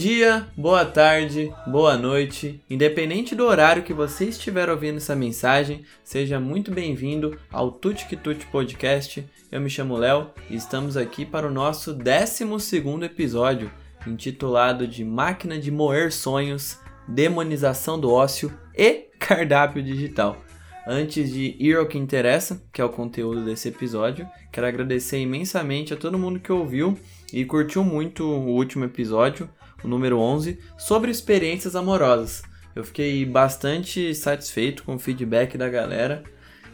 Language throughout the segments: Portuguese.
dia, boa tarde, boa noite. Independente do horário que você estiver ouvindo essa mensagem, seja muito bem-vindo ao Tuti Tuti Podcast. Eu me chamo Léo e estamos aqui para o nosso 12 episódio, intitulado de Máquina de Moer Sonhos, Demonização do Ócio e Cardápio Digital. Antes de ir ao que interessa, que é o conteúdo desse episódio, quero agradecer imensamente a todo mundo que ouviu e curtiu muito o último episódio o número 11, sobre experiências amorosas. Eu fiquei bastante satisfeito com o feedback da galera.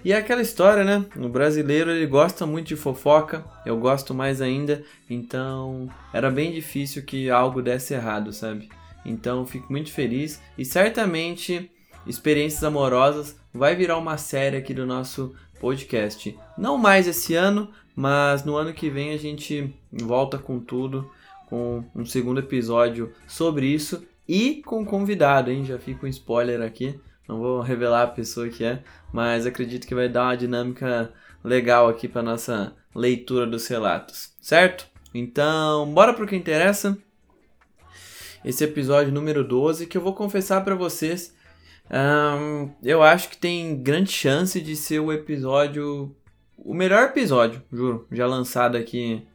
E é aquela história, né? O brasileiro ele gosta muito de fofoca, eu gosto mais ainda, então era bem difícil que algo desse errado, sabe? Então fico muito feliz e certamente experiências amorosas vai virar uma série aqui do nosso podcast. Não mais esse ano, mas no ano que vem a gente volta com tudo com um segundo episódio sobre isso e com convidado, hein? Já fica um spoiler aqui. Não vou revelar a pessoa que é, mas acredito que vai dar uma dinâmica legal aqui para nossa leitura dos relatos, certo? Então, bora pro que interessa. Esse episódio número 12 que eu vou confessar para vocês, eu acho que tem grande chance de ser o episódio, o melhor episódio, juro, já lançado aqui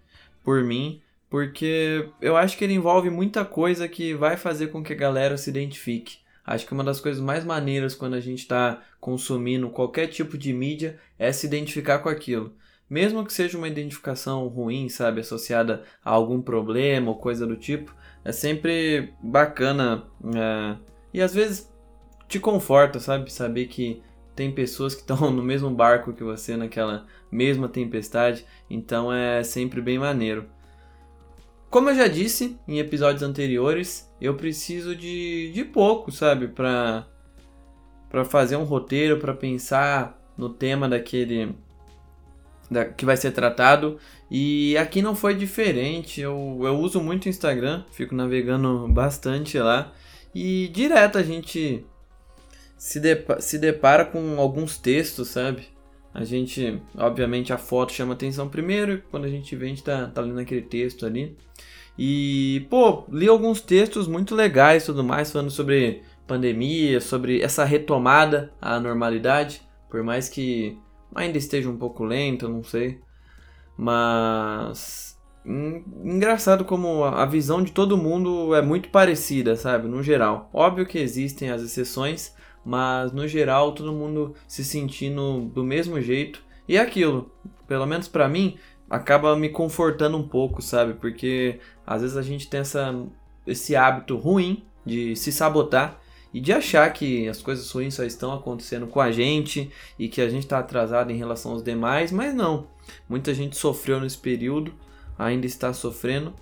por mim porque eu acho que ele envolve muita coisa que vai fazer com que a galera se identifique. Acho que uma das coisas mais maneiras quando a gente está consumindo qualquer tipo de mídia é se identificar com aquilo. Mesmo que seja uma identificação ruim, sabe, associada a algum problema ou coisa do tipo, é sempre bacana é, e às vezes te conforta, sabe, saber que tem pessoas que estão no mesmo barco que você naquela mesma tempestade, então é sempre bem maneiro. Como eu já disse em episódios anteriores, eu preciso de, de pouco, sabe, para para fazer um roteiro, para pensar no tema daquele da, que vai ser tratado. E aqui não foi diferente. Eu, eu uso muito o Instagram, fico navegando bastante lá. E direto a gente se, depa se depara com alguns textos, sabe? A gente, obviamente, a foto chama atenção primeiro, quando a gente vê, a gente tá, tá lendo aquele texto ali. E, pô, li alguns textos muito legais e tudo mais, falando sobre pandemia, sobre essa retomada à normalidade, por mais que ainda esteja um pouco lento, não sei. Mas. Engraçado como a visão de todo mundo é muito parecida, sabe? No geral. Óbvio que existem as exceções, mas no geral todo mundo se sentindo do mesmo jeito. E é aquilo, pelo menos para mim, acaba me confortando um pouco, sabe? Porque às vezes a gente tem essa, esse hábito ruim de se sabotar e de achar que as coisas ruins só estão acontecendo com a gente e que a gente está atrasado em relação aos demais, mas não. Muita gente sofreu nesse período, ainda está sofrendo.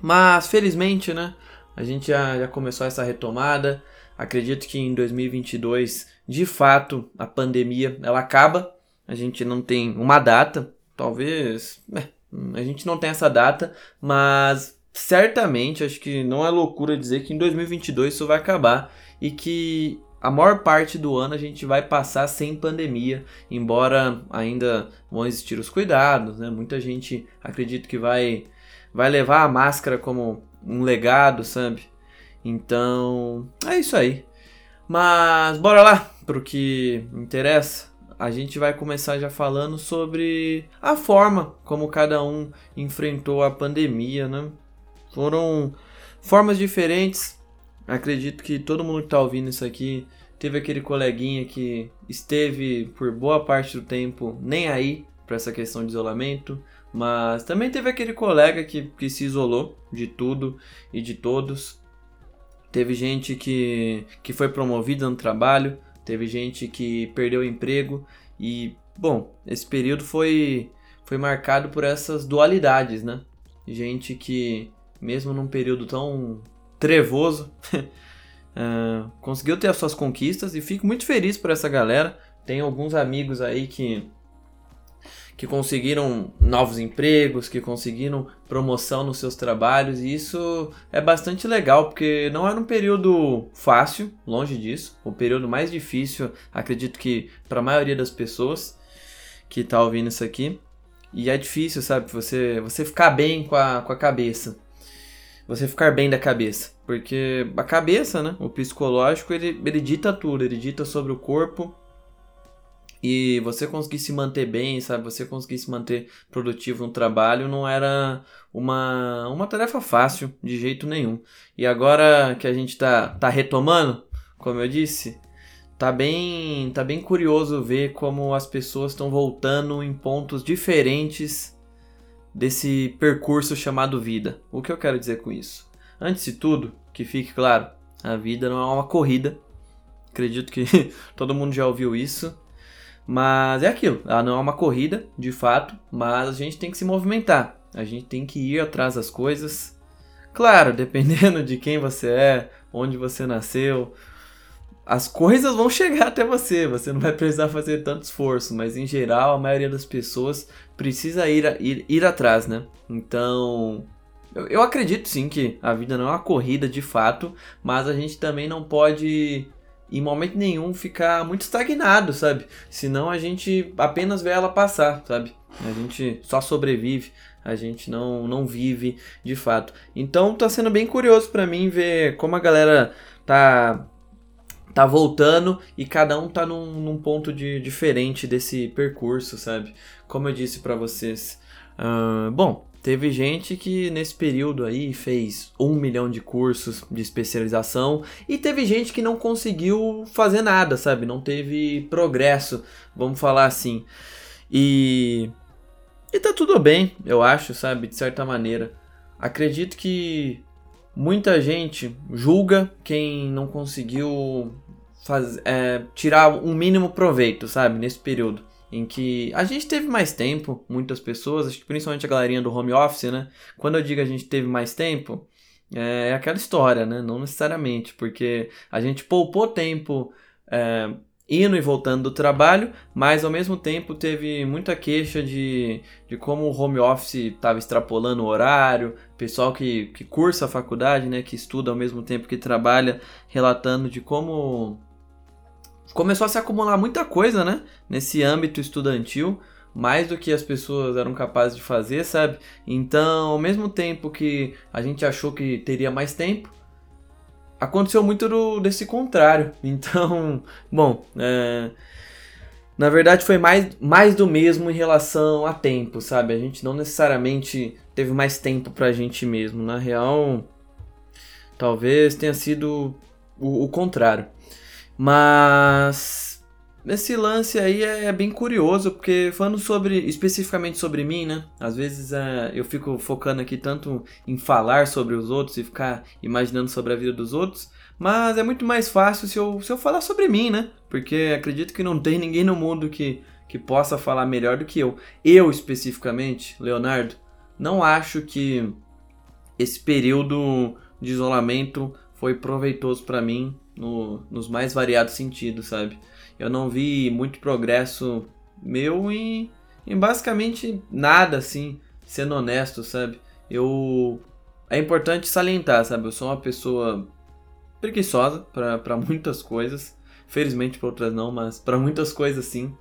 Mas felizmente, né? A gente já, já começou essa retomada. Acredito que em 2022, de fato, a pandemia ela acaba. A gente não tem uma data, talvez. É, a gente não tem essa data, mas certamente acho que não é loucura dizer que em 2022 isso vai acabar e que a maior parte do ano a gente vai passar sem pandemia, embora ainda vão existir os cuidados, né? Muita gente acredita que vai vai levar a máscara como um legado, sabe? Então, é isso aí. Mas bora lá pro que interessa. A gente vai começar já falando sobre a forma como cada um enfrentou a pandemia, né? Foram formas diferentes. Acredito que todo mundo que está ouvindo isso aqui teve aquele coleguinha que esteve por boa parte do tempo nem aí para essa questão de isolamento, mas também teve aquele colega que, que se isolou de tudo e de todos Teve gente que, que foi promovida no trabalho, teve gente que perdeu o emprego e bom, esse período foi, foi marcado por essas dualidades, né? Gente que, mesmo num período tão trevoso, uh, conseguiu ter as suas conquistas e fico muito feliz por essa galera. Tem alguns amigos aí que que conseguiram novos empregos, que conseguiram promoção nos seus trabalhos, e isso é bastante legal, porque não era um período fácil, longe disso, o período mais difícil, acredito que para a maioria das pessoas que tá ouvindo isso aqui. E é difícil, sabe, você você ficar bem com a, com a cabeça. Você ficar bem da cabeça, porque a cabeça, né, o psicológico, ele, ele dita tudo, ele dita sobre o corpo, e você conseguir se manter bem, sabe? Você conseguir se manter produtivo no trabalho não era uma, uma tarefa fácil de jeito nenhum. E agora que a gente tá, tá retomando, como eu disse, tá bem, tá bem curioso ver como as pessoas estão voltando em pontos diferentes desse percurso chamado vida. O que eu quero dizer com isso? Antes de tudo, que fique claro, a vida não é uma corrida. Acredito que todo mundo já ouviu isso. Mas é aquilo, ela não é uma corrida, de fato, mas a gente tem que se movimentar. A gente tem que ir atrás das coisas. Claro, dependendo de quem você é, onde você nasceu, as coisas vão chegar até você. Você não vai precisar fazer tanto esforço, mas em geral, a maioria das pessoas precisa ir, ir, ir atrás, né? Então, eu, eu acredito sim que a vida não é uma corrida de fato, mas a gente também não pode em momento nenhum ficar muito estagnado, sabe? Senão a gente apenas vê ela passar, sabe? A gente só sobrevive, a gente não, não vive de fato. Então tá sendo bem curioso para mim ver como a galera tá tá voltando e cada um tá num, num ponto de, diferente desse percurso, sabe? Como eu disse para vocês. Uh, bom, Teve gente que nesse período aí fez um milhão de cursos de especialização e teve gente que não conseguiu fazer nada, sabe? Não teve progresso, vamos falar assim. E. E tá tudo bem, eu acho, sabe? De certa maneira. Acredito que muita gente julga quem não conseguiu faz, é, tirar um mínimo proveito, sabe? Nesse período em que a gente teve mais tempo, muitas pessoas, acho que principalmente a galerinha do home office, né? Quando eu digo a gente teve mais tempo, é aquela história, né? Não necessariamente, porque a gente poupou tempo é, indo e voltando do trabalho, mas ao mesmo tempo teve muita queixa de, de como o home office estava extrapolando o horário, pessoal que, que cursa a faculdade, né? Que estuda ao mesmo tempo que trabalha, relatando de como começou a se acumular muita coisa, né? Nesse âmbito estudantil, mais do que as pessoas eram capazes de fazer, sabe? Então, ao mesmo tempo que a gente achou que teria mais tempo, aconteceu muito do, desse contrário. Então, bom, é, na verdade foi mais, mais do mesmo em relação a tempo, sabe? A gente não necessariamente teve mais tempo pra gente mesmo. Na real, talvez tenha sido o, o contrário. Mas esse lance aí é bem curioso, porque falando sobre especificamente sobre mim, né? Às vezes é, eu fico focando aqui tanto em falar sobre os outros e ficar imaginando sobre a vida dos outros, mas é muito mais fácil se eu, se eu falar sobre mim, né? Porque acredito que não tem ninguém no mundo que, que possa falar melhor do que eu. Eu especificamente, Leonardo, não acho que esse período de isolamento foi proveitoso para mim no, nos mais variados sentidos, sabe? Eu não vi muito progresso meu em, em basicamente nada, assim, sendo honesto, sabe? Eu. É importante salientar, sabe? Eu sou uma pessoa preguiçosa para muitas coisas. Felizmente para outras não, mas para muitas coisas sim.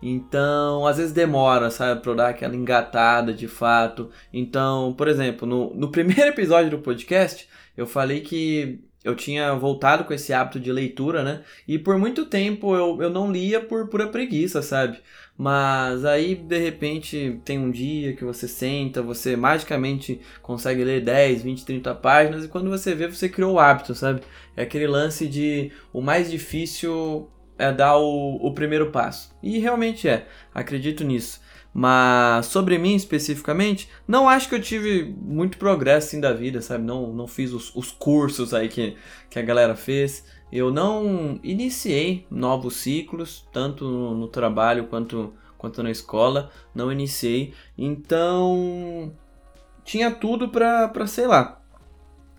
Então, às vezes demora, sabe, pra eu dar aquela engatada de fato. Então, por exemplo, no, no primeiro episódio do podcast, eu falei que eu tinha voltado com esse hábito de leitura, né? E por muito tempo eu, eu não lia por pura preguiça, sabe? Mas aí, de repente, tem um dia que você senta, você magicamente consegue ler 10, 20, 30 páginas e quando você vê, você criou o hábito, sabe? É aquele lance de o mais difícil é dar o, o primeiro passo. E realmente é, acredito nisso. Mas sobre mim especificamente, não acho que eu tive muito progresso assim da vida, sabe? Não, não fiz os, os cursos aí que, que a galera fez. Eu não iniciei novos ciclos, tanto no, no trabalho quanto quanto na escola, não iniciei. Então, tinha tudo pra, pra sei lá,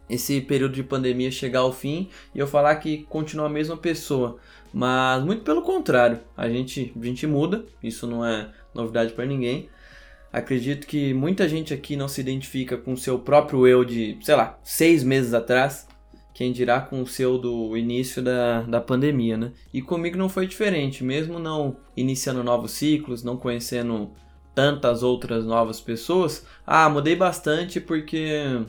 esse período de pandemia chegar ao fim e eu falar que continua a mesma pessoa. Mas muito pelo contrário, a gente, a gente muda, isso não é novidade para ninguém. Acredito que muita gente aqui não se identifica com o seu próprio eu de, sei lá, seis meses atrás, quem dirá com o seu do início da, da pandemia, né? E comigo não foi diferente, mesmo não iniciando novos ciclos, não conhecendo tantas outras novas pessoas. Ah, mudei bastante porque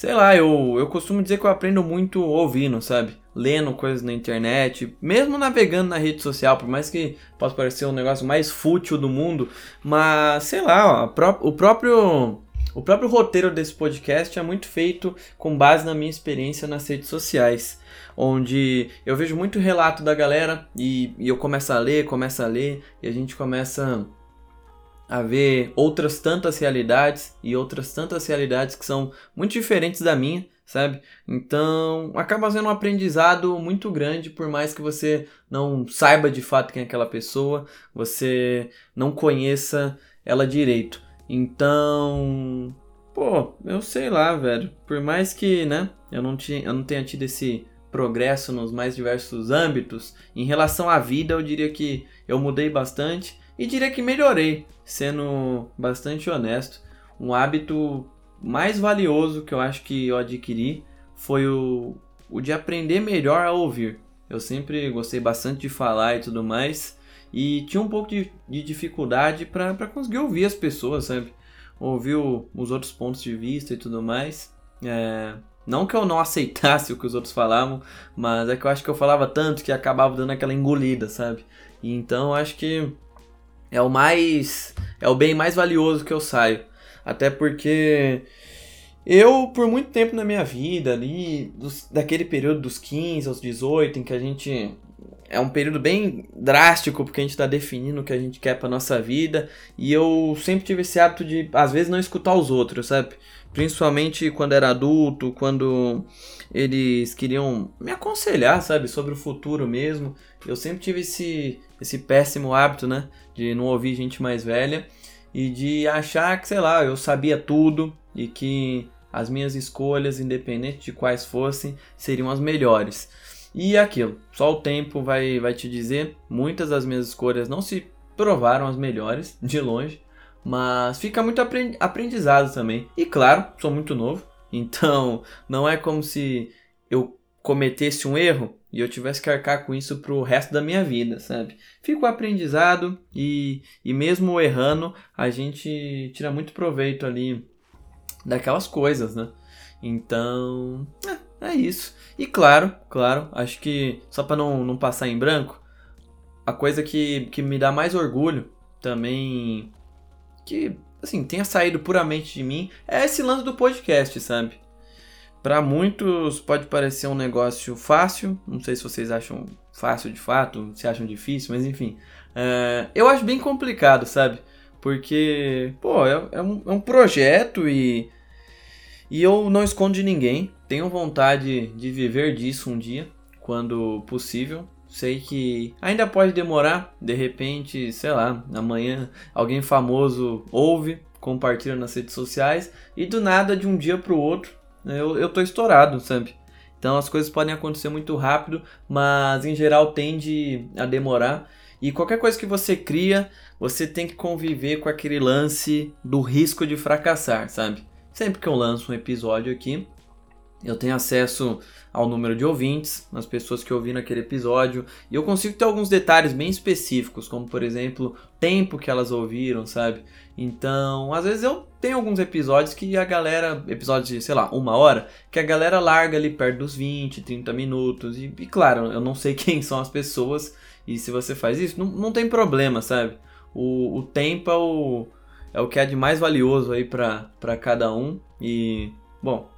sei lá, eu, eu costumo dizer que eu aprendo muito ouvindo, sabe? Lendo coisas na internet, mesmo navegando na rede social, por mais que possa parecer um negócio mais fútil do mundo, mas sei lá, ó, o próprio o próprio roteiro desse podcast é muito feito com base na minha experiência nas redes sociais, onde eu vejo muito relato da galera e, e eu começo a ler, começo a ler e a gente começa a ver outras tantas realidades e outras tantas realidades que são muito diferentes da minha, sabe? Então acaba sendo um aprendizado muito grande, por mais que você não saiba de fato quem é aquela pessoa, você não conheça ela direito. Então, pô, eu sei lá, velho. Por mais que, né, eu não, tinha, eu não tenha tido esse progresso nos mais diversos âmbitos, em relação à vida, eu diria que eu mudei bastante e diria que melhorei, sendo bastante honesto. Um hábito mais valioso que eu acho que eu adquiri foi o, o de aprender melhor a ouvir. Eu sempre gostei bastante de falar e tudo mais, e tinha um pouco de, de dificuldade para conseguir ouvir as pessoas, sabe? Ouvir o, os outros pontos de vista e tudo mais. É, não que eu não aceitasse o que os outros falavam, mas é que eu acho que eu falava tanto que acabava dando aquela engolida, sabe? Então acho que é o mais. É o bem mais valioso que eu saio. Até porque eu, por muito tempo na minha vida, ali, dos, daquele período dos 15 aos 18, em que a gente. É um período bem drástico, porque a gente está definindo o que a gente quer para nossa vida. E eu sempre tive esse hábito de, às vezes, não escutar os outros, sabe? Principalmente quando era adulto, quando eles queriam me aconselhar, sabe? Sobre o futuro mesmo. Eu sempre tive esse, esse péssimo hábito, né? De não ouvir gente mais velha e de achar que, sei lá, eu sabia tudo e que as minhas escolhas, independente de quais fossem, seriam as melhores. E aquilo, só o tempo vai, vai te dizer. Muitas das minhas escolhas não se provaram as melhores, de longe, mas fica muito aprendizado também. E claro, sou muito novo, então não é como se eu cometesse um erro e eu tivesse que arcar com isso pro resto da minha vida, sabe? Fica o aprendizado e, e mesmo errando, a gente tira muito proveito ali daquelas coisas, né? Então, é, é isso. E claro, claro, acho que só para não, não passar em branco, a coisa que, que me dá mais orgulho também, que assim, tenha saído puramente de mim, é esse lance do podcast, sabe? Para muitos pode parecer um negócio fácil, não sei se vocês acham fácil de fato, se acham difícil, mas enfim. É, eu acho bem complicado, sabe? Porque, pô, é, é, um, é um projeto e, e eu não escondo de ninguém. Tenho vontade de viver disso um dia, quando possível. Sei que ainda pode demorar, de repente, sei lá, amanhã alguém famoso ouve, compartilha nas redes sociais e do nada, de um dia para o outro, eu, eu tô estourado, sabe? Então as coisas podem acontecer muito rápido, mas em geral tende a demorar. E qualquer coisa que você cria, você tem que conviver com aquele lance do risco de fracassar, sabe? Sempre que eu lanço um episódio aqui, eu tenho acesso ao número de ouvintes, as pessoas que ouviram aquele episódio, e eu consigo ter alguns detalhes bem específicos, como por exemplo, tempo que elas ouviram, sabe? Então, às vezes eu tenho alguns episódios que a galera, episódios de, sei lá, uma hora, que a galera larga ali perto dos 20, 30 minutos, e, e claro, eu não sei quem são as pessoas, e se você faz isso, não, não tem problema, sabe? O, o tempo é o, é o que é de mais valioso aí para cada um, e, bom,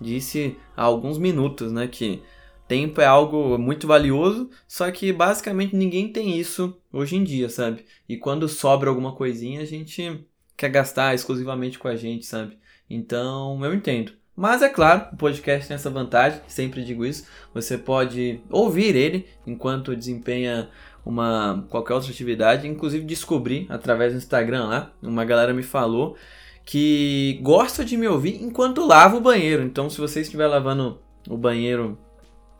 disse há alguns minutos, né, que tempo é algo muito valioso, só que basicamente ninguém tem isso hoje em dia, sabe? E quando sobra alguma coisinha, a gente quer gastar exclusivamente com a gente, sabe? Então, eu entendo. Mas é claro, o podcast tem essa vantagem, sempre digo isso. Você pode ouvir ele enquanto desempenha uma qualquer outra atividade. Inclusive descobri através do Instagram lá, uma galera me falou que gosta de me ouvir enquanto lavo o banheiro. Então, se você estiver lavando o banheiro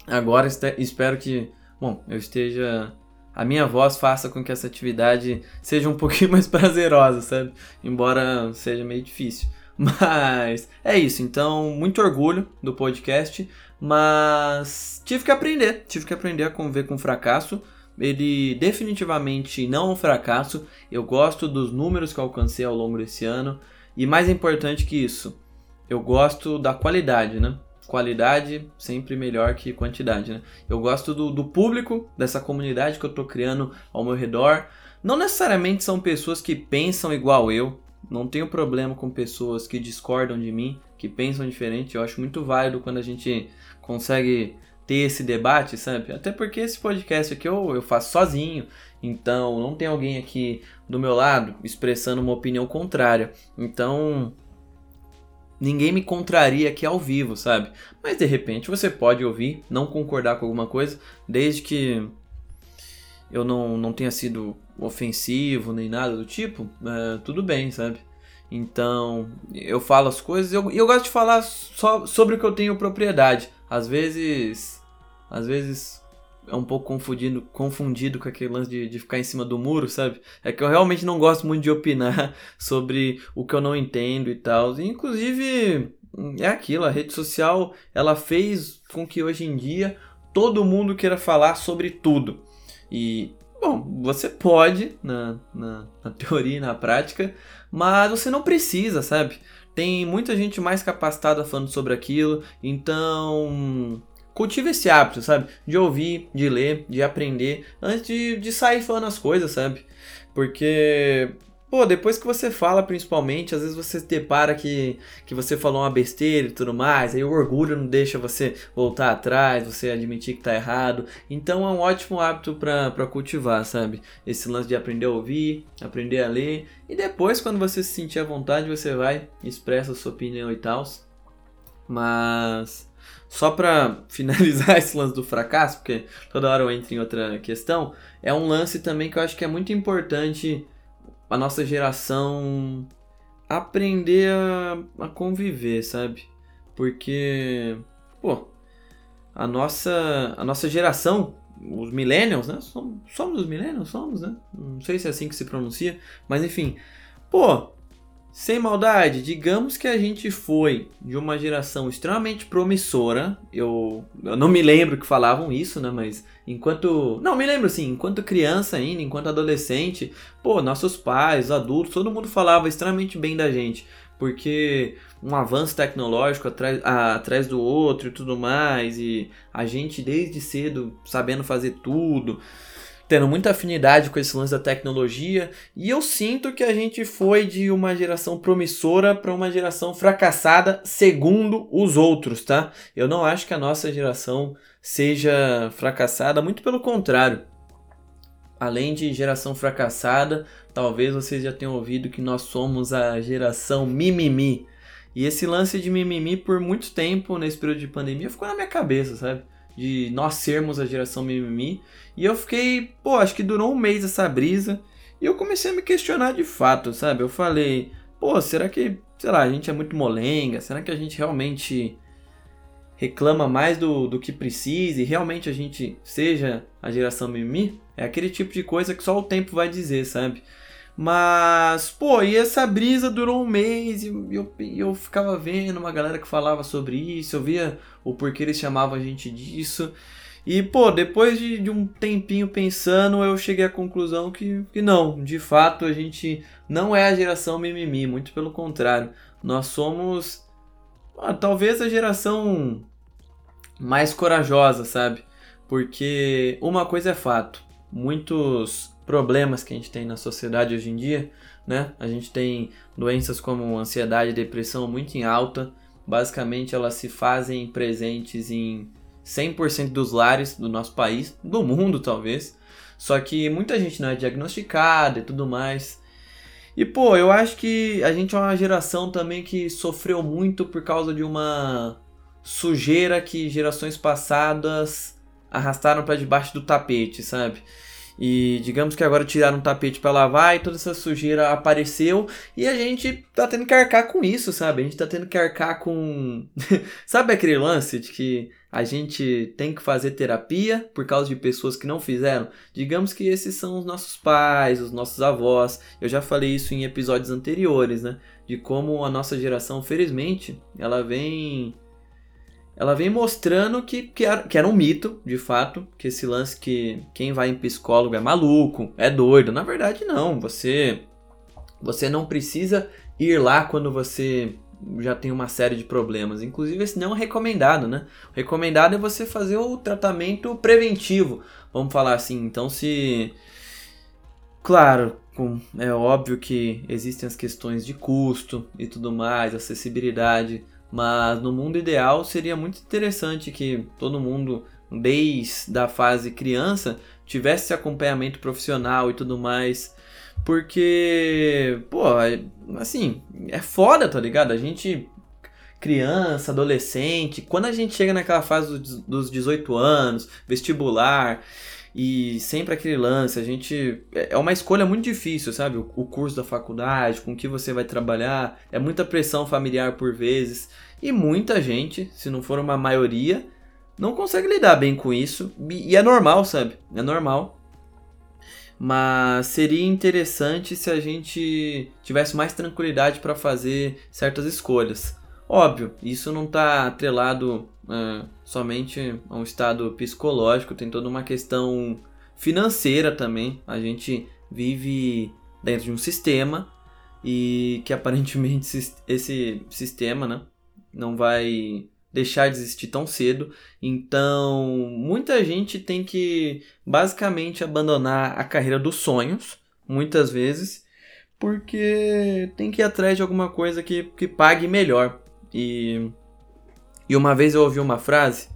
agora, espero que, bom, eu esteja a minha voz faça com que essa atividade seja um pouquinho mais prazerosa, sabe? Embora seja meio difícil. Mas é isso, então muito orgulho do podcast, mas tive que aprender, tive que aprender a conviver com fracasso. Ele definitivamente não é um fracasso. Eu gosto dos números que alcancei ao longo desse ano e mais importante que isso, eu gosto da qualidade, né? Qualidade sempre melhor que quantidade, né? Eu gosto do, do público, dessa comunidade que eu tô criando ao meu redor. Não necessariamente são pessoas que pensam igual eu, não tenho problema com pessoas que discordam de mim, que pensam diferente. Eu acho muito válido quando a gente consegue ter esse debate, sabe? Até porque esse podcast aqui eu, eu faço sozinho, então não tem alguém aqui do meu lado expressando uma opinião contrária. Então ninguém me contraria aqui ao vivo, sabe? Mas de repente você pode ouvir, não concordar com alguma coisa, desde que eu não, não tenha sido ofensivo nem nada do tipo, é, tudo bem, sabe? Então, eu falo as coisas e eu, eu gosto de falar só sobre o que eu tenho propriedade. Às vezes. Às vezes é um pouco confundido, confundido com aquele lance de, de ficar em cima do muro, sabe? É que eu realmente não gosto muito de opinar sobre o que eu não entendo e tal. Inclusive, é aquilo, a rede social ela fez com que hoje em dia todo mundo queira falar sobre tudo. E, bom, você pode, na, na, na teoria e na prática, mas você não precisa, sabe? Tem muita gente mais capacitada falando sobre aquilo, então cultive esse hábito, sabe? De ouvir, de ler, de aprender, antes de, de sair falando as coisas, sabe? Porque Pô, depois que você fala, principalmente, às vezes você se depara que, que você falou uma besteira e tudo mais, aí o orgulho não deixa você voltar atrás, você admitir que tá errado. Então é um ótimo hábito para cultivar, sabe? Esse lance de aprender a ouvir, aprender a ler, e depois, quando você se sentir à vontade, você vai, expressa a sua opinião e tal. Mas. Só para finalizar esse lance do fracasso, porque toda hora eu entro em outra questão, é um lance também que eu acho que é muito importante a nossa geração aprender a, a conviver, sabe? Porque, pô, a nossa, a nossa geração, os millennials, né? Somos, somos os millennials? Somos, né? Não sei se é assim que se pronuncia, mas enfim. Pô, sem maldade, digamos que a gente foi de uma geração extremamente promissora. Eu, eu não me lembro que falavam isso, né? Mas enquanto. Não, me lembro assim, enquanto criança ainda, enquanto adolescente, pô, nossos pais, adultos, todo mundo falava extremamente bem da gente. Porque um avanço tecnológico atrás, atrás do outro e tudo mais, e a gente desde cedo sabendo fazer tudo tendo muita afinidade com esse lance da tecnologia, e eu sinto que a gente foi de uma geração promissora para uma geração fracassada, segundo os outros, tá? Eu não acho que a nossa geração seja fracassada, muito pelo contrário. Além de geração fracassada, talvez vocês já tenham ouvido que nós somos a geração mimimi. E esse lance de mimimi por muito tempo nesse período de pandemia ficou na minha cabeça, sabe? de nós sermos a geração mimimi. E eu fiquei, pô, acho que durou um mês essa brisa. E eu comecei a me questionar de fato, sabe? Eu falei, pô, será que, sei lá, a gente é muito molenga? Será que a gente realmente reclama mais do, do que precisa e realmente a gente seja a geração mimimi? É aquele tipo de coisa que só o tempo vai dizer, sabe? Mas, pô, e essa brisa durou um mês e eu, eu ficava vendo uma galera que falava sobre isso, eu via o porquê eles chamavam a gente disso. E, pô, depois de, de um tempinho pensando, eu cheguei à conclusão que, que não, de fato a gente não é a geração mimimi, muito pelo contrário. Nós somos ah, talvez a geração mais corajosa, sabe? Porque uma coisa é fato, muitos problemas que a gente tem na sociedade hoje em dia, né? A gente tem doenças como ansiedade e depressão muito em alta. Basicamente, elas se fazem presentes em 100% dos lares do nosso país, do mundo talvez. Só que muita gente não é diagnosticada e tudo mais. E pô, eu acho que a gente é uma geração também que sofreu muito por causa de uma sujeira que gerações passadas arrastaram para debaixo do tapete, sabe? E digamos que agora tiraram um tapete para lavar e toda essa sujeira apareceu e a gente tá tendo que arcar com isso, sabe? A gente tá tendo que arcar com. sabe aquele lance de que a gente tem que fazer terapia por causa de pessoas que não fizeram? Digamos que esses são os nossos pais, os nossos avós. Eu já falei isso em episódios anteriores, né? De como a nossa geração, felizmente, ela vem ela vem mostrando que, que, era, que era um mito, de fato, que esse lance que quem vai em psicólogo é maluco, é doido. Na verdade, não. Você, você não precisa ir lá quando você já tem uma série de problemas. Inclusive, esse não é recomendado, né? O recomendado é você fazer o tratamento preventivo, vamos falar assim. Então, se. Claro, é óbvio que existem as questões de custo e tudo mais, acessibilidade mas no mundo ideal seria muito interessante que todo mundo, desde a fase criança, tivesse acompanhamento profissional e tudo mais. Porque, pô, é, assim, é foda, tá ligado? A gente, criança, adolescente, quando a gente chega naquela fase dos 18 anos, vestibular, e sempre aquele lance, a gente. É, é uma escolha muito difícil, sabe? O, curso da faculdade, com que você vai trabalhar, é muita pressão familiar por vezes. E muita gente, se não for uma maioria, não consegue lidar bem com isso. E é normal, sabe? É normal. Mas seria interessante se a gente tivesse mais tranquilidade para fazer certas escolhas. Óbvio, isso não está atrelado é, somente a um estado psicológico, tem toda uma questão financeira também. A gente vive dentro de um sistema e que aparentemente esse sistema né, não vai deixar de existir tão cedo. Então, muita gente tem que basicamente abandonar a carreira dos sonhos, muitas vezes, porque tem que ir atrás de alguma coisa que, que pague melhor. E, e uma vez eu ouvi uma frase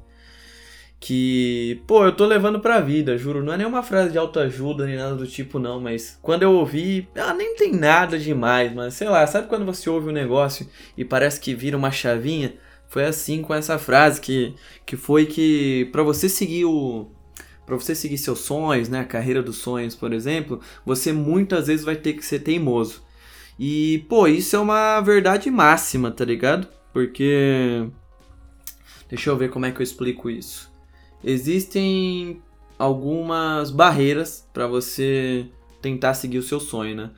que, pô, eu tô levando pra vida, juro. Não é nenhuma frase de autoajuda nem nada do tipo, não, mas quando eu ouvi, ah, nem tem nada demais, mas sei lá, sabe quando você ouve um negócio e parece que vira uma chavinha? Foi assim com essa frase que, que foi que para você seguir o para você seguir seus sonhos, né, a carreira dos sonhos, por exemplo, você muitas vezes vai ter que ser teimoso. E, pô, isso é uma verdade máxima, tá ligado? Porque. Deixa eu ver como é que eu explico isso. Existem algumas barreiras para você tentar seguir o seu sonho, né?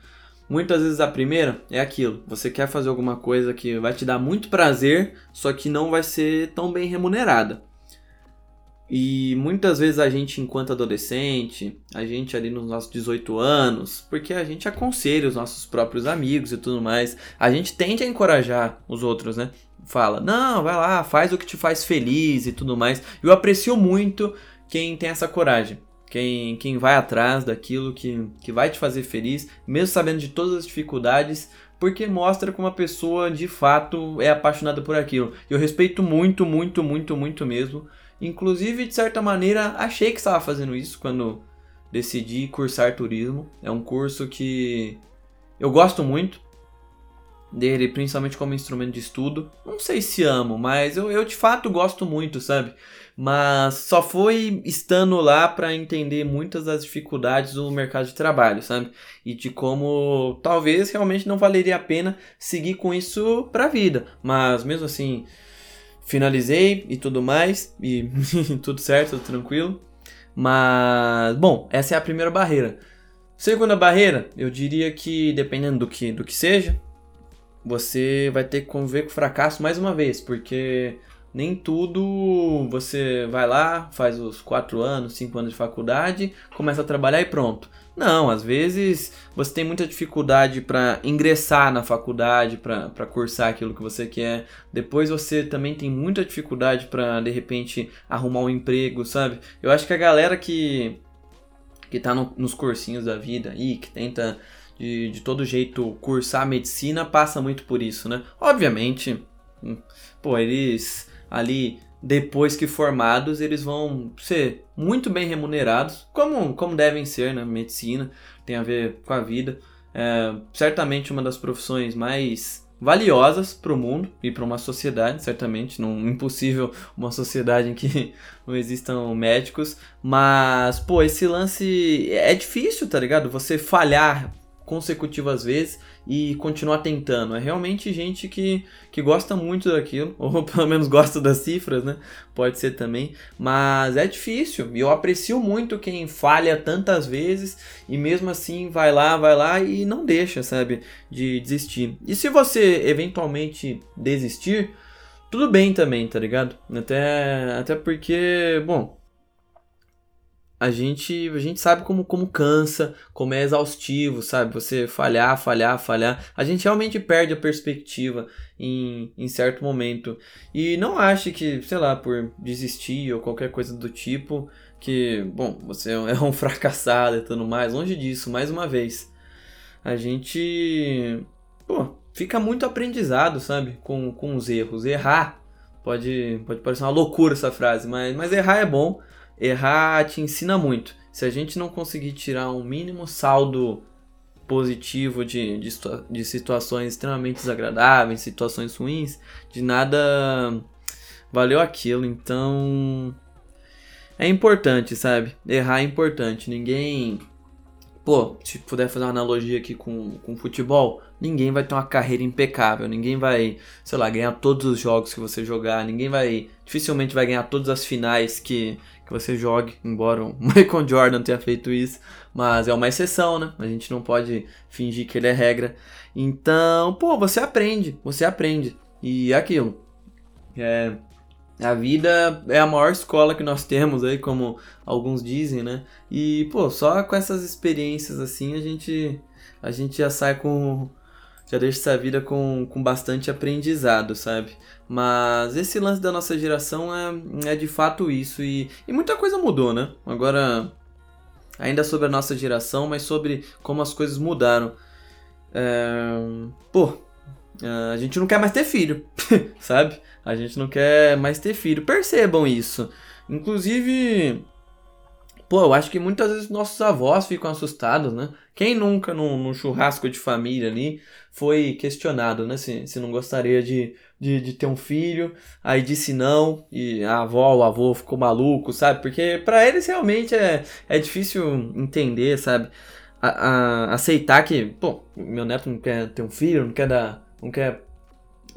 Muitas vezes a primeira é aquilo, você quer fazer alguma coisa que vai te dar muito prazer, só que não vai ser tão bem remunerada. E muitas vezes a gente, enquanto adolescente, a gente ali nos nossos 18 anos, porque a gente aconselha os nossos próprios amigos e tudo mais, a gente tende a encorajar os outros, né? Fala, não, vai lá, faz o que te faz feliz e tudo mais. Eu aprecio muito quem tem essa coragem. Quem, quem vai atrás daquilo que, que vai te fazer feliz, mesmo sabendo de todas as dificuldades, porque mostra como a pessoa de fato é apaixonada por aquilo. Eu respeito muito, muito, muito, muito mesmo Inclusive, de certa maneira, achei que estava fazendo isso quando decidi cursar turismo. É um curso que eu gosto muito dele, principalmente como instrumento de estudo. Não sei se amo, mas eu, eu de fato gosto muito, sabe? Mas só foi estando lá para entender muitas das dificuldades do mercado de trabalho, sabe? E de como talvez realmente não valeria a pena seguir com isso pra vida. Mas mesmo assim, finalizei e tudo mais, e tudo certo, tudo tranquilo. Mas, bom, essa é a primeira barreira. Segunda barreira, eu diria que dependendo do que, do que seja, você vai ter que conviver com o fracasso mais uma vez, porque nem tudo você vai lá, faz os 4 anos, 5 anos de faculdade, começa a trabalhar e pronto. Não, às vezes você tem muita dificuldade para ingressar na faculdade, para cursar aquilo que você quer. Depois você também tem muita dificuldade para de repente arrumar um emprego, sabe? Eu acho que a galera que que tá no, nos cursinhos da vida aí, que tenta de, de todo jeito cursar medicina, passa muito por isso, né? Obviamente, hum, pô, eles ali depois que formados, eles vão ser muito bem remunerados, como, como devem ser né? medicina, tem a ver com a vida. É, certamente uma das profissões mais valiosas para o mundo e para uma sociedade, certamente. Não impossível uma sociedade em que não existam médicos, mas pô, esse lance é difícil, tá ligado? Você falhar consecutivas vezes e continuar tentando. É realmente gente que, que gosta muito daquilo, ou pelo menos gosta das cifras, né? Pode ser também, mas é difícil. Eu aprecio muito quem falha tantas vezes e mesmo assim vai lá, vai lá e não deixa, sabe, de desistir. E se você eventualmente desistir, tudo bem também, tá ligado? Até, até porque, bom, a gente, a gente sabe como, como cansa, como é exaustivo, sabe? Você falhar, falhar, falhar. A gente realmente perde a perspectiva em, em certo momento. E não ache que, sei lá, por desistir ou qualquer coisa do tipo, que, bom, você é um fracassado e tudo mais. Longe disso, mais uma vez. A gente, pô, fica muito aprendizado, sabe? Com, com os erros. Errar pode, pode parecer uma loucura essa frase, mas, mas errar é bom errar te ensina muito. Se a gente não conseguir tirar um mínimo saldo positivo de, de, de situações extremamente desagradáveis, situações ruins, de nada valeu aquilo. Então é importante, sabe? Errar é importante. Ninguém. Pô, se puder fazer uma analogia aqui com, com futebol, ninguém vai ter uma carreira impecável, ninguém vai, sei lá, ganhar todos os jogos que você jogar, ninguém vai, dificilmente vai ganhar todas as finais que, que você jogue, embora o Michael Jordan tenha feito isso, mas é uma exceção, né? A gente não pode fingir que ele é regra. Então, pô, você aprende, você aprende. E é aquilo. É, a vida é a maior escola que nós temos aí, como alguns dizem, né? E, pô, só com essas experiências assim a gente a gente já sai com já deixa essa vida com, com bastante aprendizado, sabe? Mas esse lance da nossa geração é, é de fato isso. E, e muita coisa mudou, né? Agora, ainda sobre a nossa geração, mas sobre como as coisas mudaram. É, pô, a gente não quer mais ter filho, sabe? A gente não quer mais ter filho. Percebam isso. Inclusive, Pô, eu acho que muitas vezes nossos avós ficam assustados, né? Quem nunca, num, num churrasco de família ali, foi questionado, né? Se, se não gostaria de, de, de, ter um filho, aí disse não, e a avó, o avô ficou maluco, sabe? Porque para eles realmente é, é difícil entender, sabe? A, a, aceitar que, pô, meu neto não quer ter um filho, não quer dar. não quer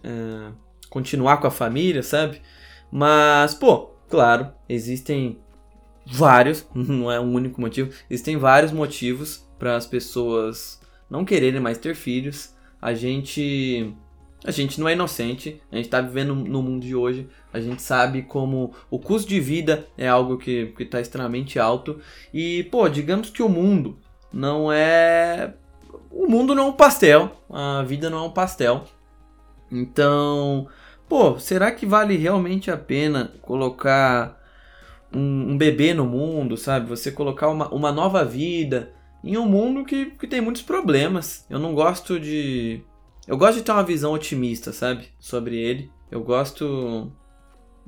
é, continuar com a família, sabe? Mas, pô, claro, existem vários, não é um único motivo, existem vários motivos para as pessoas não quererem mais ter filhos. A gente a gente não é inocente, a gente está vivendo no mundo de hoje, a gente sabe como o custo de vida é algo que está extremamente alto. E, pô, digamos que o mundo não é. O mundo não é um pastel, a vida não é um pastel. Então, pô, será que vale realmente a pena colocar um, um, bebê no mundo, sabe? Você colocar uma, uma nova vida em um mundo que, que tem muitos problemas. Eu não gosto de. Eu gosto de ter uma visão otimista, sabe? Sobre ele. Eu gosto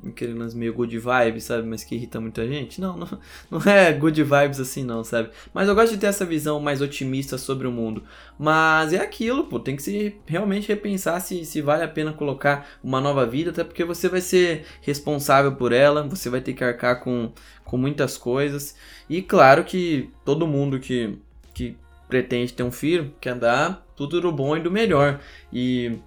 aquele lance meio good vibes, sabe? Mas que irrita muita gente. Não, não, não é good vibes assim, não, sabe? Mas eu gosto de ter essa visão mais otimista sobre o mundo. Mas é aquilo, pô. Tem que se realmente repensar se, se vale a pena colocar uma nova vida, até porque você vai ser responsável por ela, você vai ter que arcar com, com muitas coisas. E claro que todo mundo que, que pretende ter um filho quer dar tudo do bom e do melhor. E.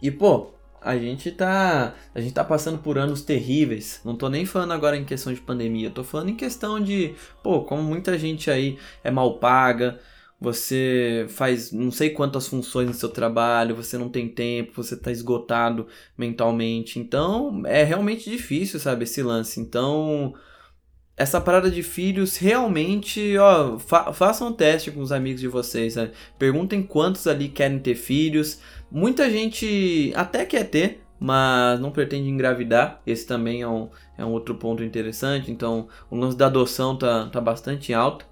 E, pô, a gente tá a gente tá passando por anos terríveis. Não tô nem falando agora em questão de pandemia, tô falando em questão de, pô, como muita gente aí é mal paga, você faz não sei quantas funções no seu trabalho, você não tem tempo, você tá esgotado mentalmente. Então, é realmente difícil, sabe, esse lance. Então, essa parada de filhos, realmente, ó, fa façam um teste com os amigos de vocês, sabe? Perguntem quantos ali querem ter filhos. Muita gente até quer ter, mas não pretende engravidar. Esse também é um, é um outro ponto interessante. Então, o lance da adoção tá, tá bastante alto.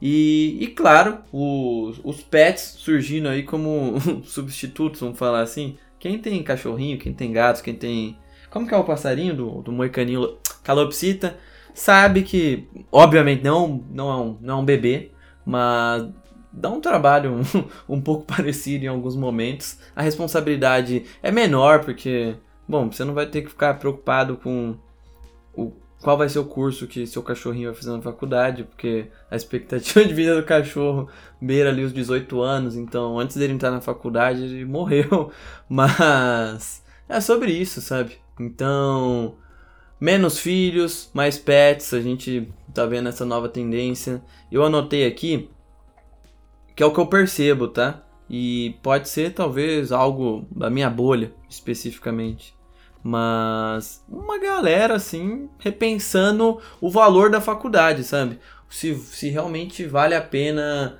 E, e claro, os, os pets surgindo aí como substitutos, vamos falar assim. Quem tem cachorrinho, quem tem gatos, quem tem. Como que é o passarinho do, do moicaninho calopsita? Sabe que, obviamente, não, não, é um, não é um bebê, mas dá um trabalho um, um pouco parecido em alguns momentos. A responsabilidade é menor porque, bom, você não vai ter que ficar preocupado com o qual vai ser o curso que seu cachorrinho vai fazer na faculdade, porque a expectativa de vida do cachorro beira ali os 18 anos, então antes dele entrar na faculdade ele morreu. Mas é sobre isso, sabe? Então, menos filhos, mais pets, a gente tá vendo essa nova tendência. Eu anotei aqui que é o que eu percebo, tá? E pode ser talvez algo da minha bolha especificamente mas uma galera assim repensando o valor da faculdade, sabe? Se, se realmente vale a pena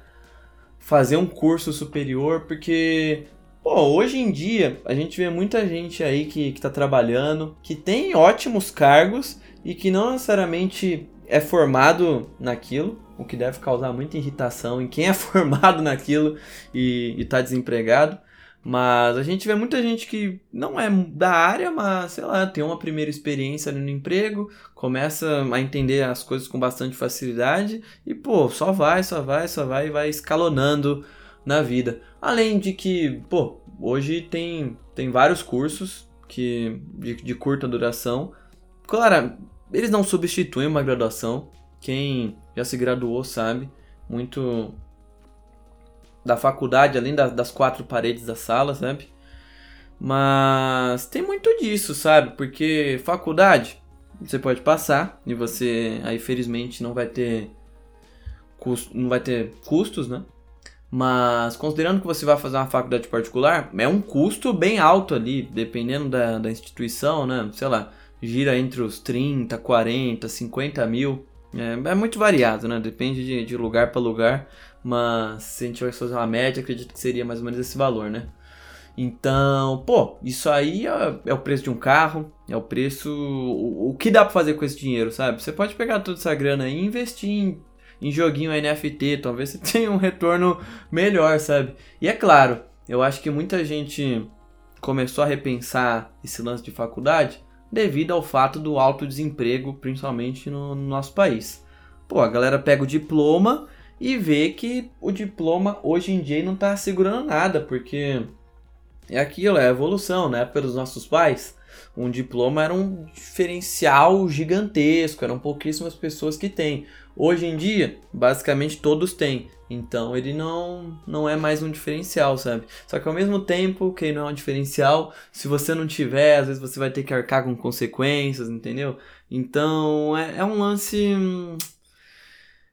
fazer um curso superior, porque pô, hoje em dia a gente vê muita gente aí que, que tá trabalhando, que tem ótimos cargos e que não necessariamente é formado naquilo, o que deve causar muita irritação em quem é formado naquilo e, e tá desempregado. Mas a gente vê muita gente que não é da área, mas sei lá, tem uma primeira experiência no emprego, começa a entender as coisas com bastante facilidade e pô, só vai, só vai, só vai e vai escalonando na vida. Além de que, pô, hoje tem, tem vários cursos que de, de curta duração. Claro, eles não substituem uma graduação. Quem já se graduou sabe, muito da faculdade, além da, das quatro paredes da sala, sabe? Mas tem muito disso, sabe? Porque faculdade você pode passar e você aí felizmente não vai ter custo, não vai ter custos, né? Mas considerando que você vai fazer uma faculdade particular, é um custo bem alto ali, dependendo da, da instituição, né? Sei lá, gira entre os 30, 40, 50 mil. É, é muito variado, né? Depende de, de lugar para lugar. Mas se a gente vai fazer uma média, acredito que seria mais ou menos esse valor, né? Então, pô, isso aí é, é o preço de um carro, é o preço. O, o, que dá pra fazer com esse dinheiro, sabe? Você pode pegar toda essa grana e investir em, em joguinho NFT, talvez você tenha um retorno melhor, sabe? E é claro, eu acho que muita gente começou a repensar esse lance de faculdade devido ao fato do alto desemprego, principalmente no, no nosso país. Pô, a galera pega o diploma e vê que o diploma hoje em dia não está segurando nada, porque é aquilo, é a evolução, né? Pelos nossos pais, um diploma era um diferencial gigantesco, eram pouquíssimas pessoas que têm. Hoje em dia, basicamente todos têm. Então ele não, não é mais um diferencial, sabe? Só que ao mesmo tempo que não é um diferencial, se você não tiver, às vezes você vai ter que arcar com consequências, entendeu? Então é, é um lance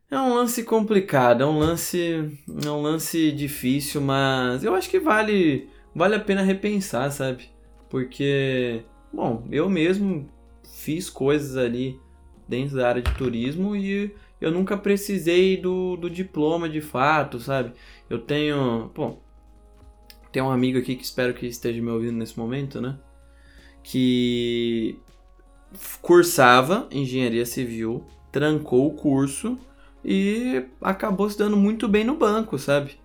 é um lance complicado, é um lance, é um lance difícil, mas eu acho que vale, vale a pena repensar, sabe? Porque, bom, eu mesmo fiz coisas ali dentro da área de turismo e eu nunca precisei do, do diploma de fato, sabe? Eu tenho, bom, tem um amigo aqui que espero que esteja me ouvindo nesse momento, né? Que cursava engenharia civil, trancou o curso e acabou se dando muito bem no banco, sabe?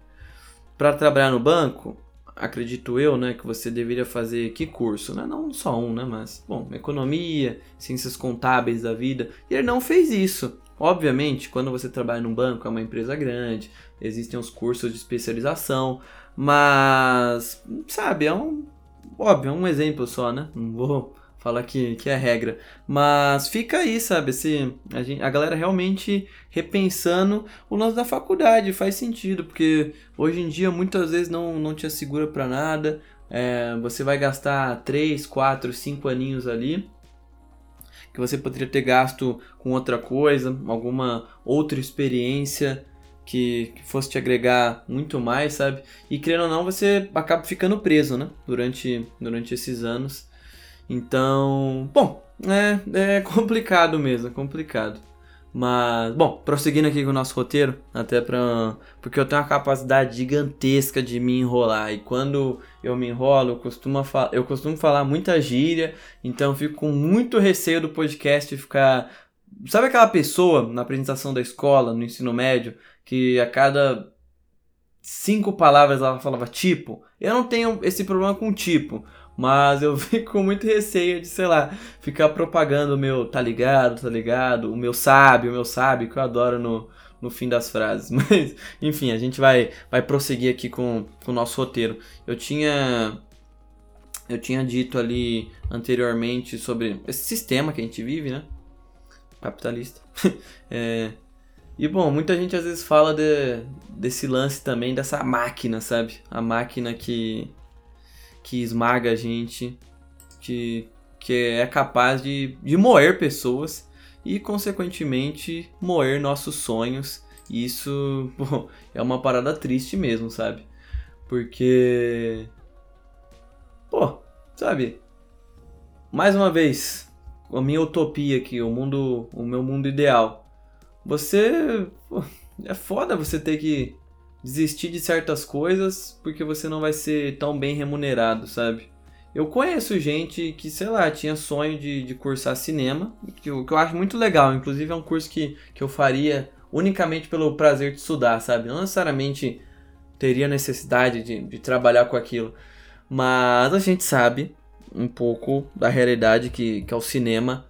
Para trabalhar no banco, acredito eu, né, que você deveria fazer que curso, né? Não só um, né, mas bom, economia, ciências contábeis da vida. E ele não fez isso. Obviamente, quando você trabalha num banco, é uma empresa grande, existem os cursos de especialização, mas sabe, é um óbvio, é um exemplo só, né? Não vou falar que, que é regra. Mas fica aí, sabe? Assim, a, gente, a galera realmente repensando o lance da faculdade. Faz sentido, porque hoje em dia muitas vezes não, não te assegura para nada. É, você vai gastar 3, 4, 5 aninhos ali. Que você poderia ter gasto com outra coisa, alguma outra experiência que, que fosse te agregar muito mais, sabe? E querendo ou não, você acaba ficando preso, né? Durante, durante esses anos. Então, bom, é, é complicado mesmo, é complicado. Mas, bom, prosseguindo aqui com o nosso roteiro, até pra. Porque eu tenho uma capacidade gigantesca de me enrolar. E quando eu me enrolo, eu costumo, eu costumo falar muita gíria. Então fico com muito receio do podcast ficar. Sabe aquela pessoa na apresentação da escola, no ensino médio, que a cada cinco palavras ela falava tipo? Eu não tenho esse problema com tipo. Mas eu fico com muito receio de, sei lá, ficar propagando o meu tá ligado, tá ligado, o meu sabe, o meu sabe, que eu adoro no, no fim das frases. Mas, enfim, a gente vai, vai prosseguir aqui com, com o nosso roteiro. Eu tinha. Eu tinha dito ali anteriormente sobre esse sistema que a gente vive, né? Capitalista. é, e bom, muita gente às vezes fala de, desse lance também, dessa máquina, sabe? A máquina que, que esmaga a gente, que, que é capaz de, de moer pessoas e, consequentemente, moer nossos sonhos. E isso pô, é uma parada triste mesmo, sabe? Porque. Pô, sabe? Mais uma vez, a minha utopia aqui, o mundo, o meu mundo ideal. Você. Pô, é foda você ter que desistir de certas coisas porque você não vai ser tão bem remunerado, sabe? Eu conheço gente que, sei lá, tinha sonho de, de cursar cinema, que eu, que eu acho muito legal. Inclusive é um curso que, que eu faria unicamente pelo prazer de estudar, sabe? Não necessariamente teria necessidade de, de trabalhar com aquilo. Mas a gente sabe um pouco da realidade que, que é o cinema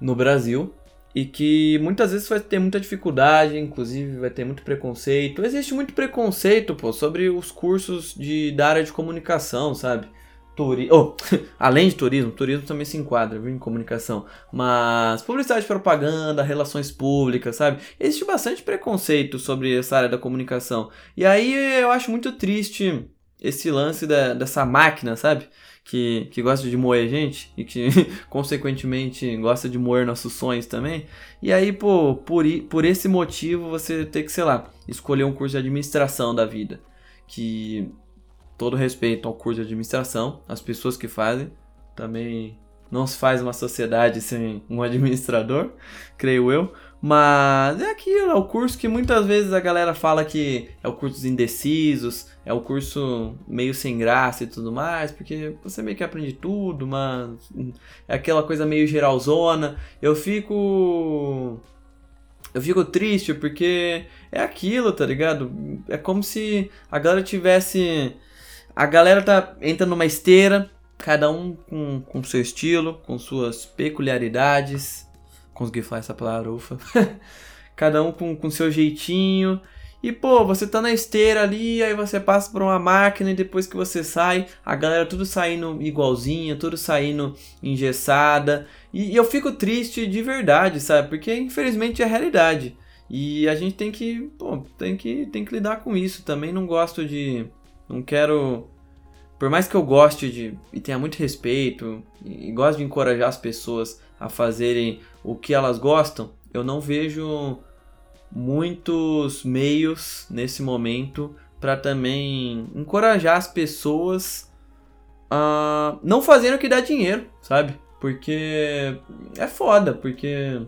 no Brasil e que muitas vezes vai ter muita dificuldade, inclusive vai ter muito preconceito. Existe muito preconceito, pô, sobre os cursos de, da área de comunicação, sabe? Turi oh, além de turismo, turismo também se enquadra viu, em comunicação, mas publicidade, propaganda, relações públicas, sabe? Existe bastante preconceito sobre essa área da comunicação. E aí eu acho muito triste esse lance da, dessa máquina, sabe? Que, que gosta de moer gente e que, consequentemente, gosta de moer nossos sonhos também. E aí, pô, por, por esse motivo você tem que, sei lá, escolher um curso de administração da vida. Que todo respeito ao curso de administração, as pessoas que fazem. Também não se faz uma sociedade sem um administrador, creio eu. Mas é aquilo, é o curso que muitas vezes a galera fala que é o curso dos indecisos, é o curso meio sem graça e tudo mais, porque você meio que aprende tudo, mas é aquela coisa meio geralzona. Eu fico. Eu fico triste porque é aquilo, tá ligado? É como se a galera tivesse a galera tá entra numa esteira, cada um com, com seu estilo, com suas peculiaridades. Consegui falar essa palavra, ufa. cada um com, com seu jeitinho. E pô, você tá na esteira ali, aí você passa por uma máquina e depois que você sai, a galera tudo saindo igualzinha, tudo saindo engessada. E, e eu fico triste de verdade, sabe? Porque infelizmente é a realidade. E a gente tem que, pô, tem que, tem que lidar com isso. Também não gosto de não quero. Por mais que eu goste de. e tenha muito respeito, e, e gosto de encorajar as pessoas a fazerem o que elas gostam, eu não vejo muitos meios nesse momento para também encorajar as pessoas a não fazerem o que dá dinheiro, sabe? Porque é foda, porque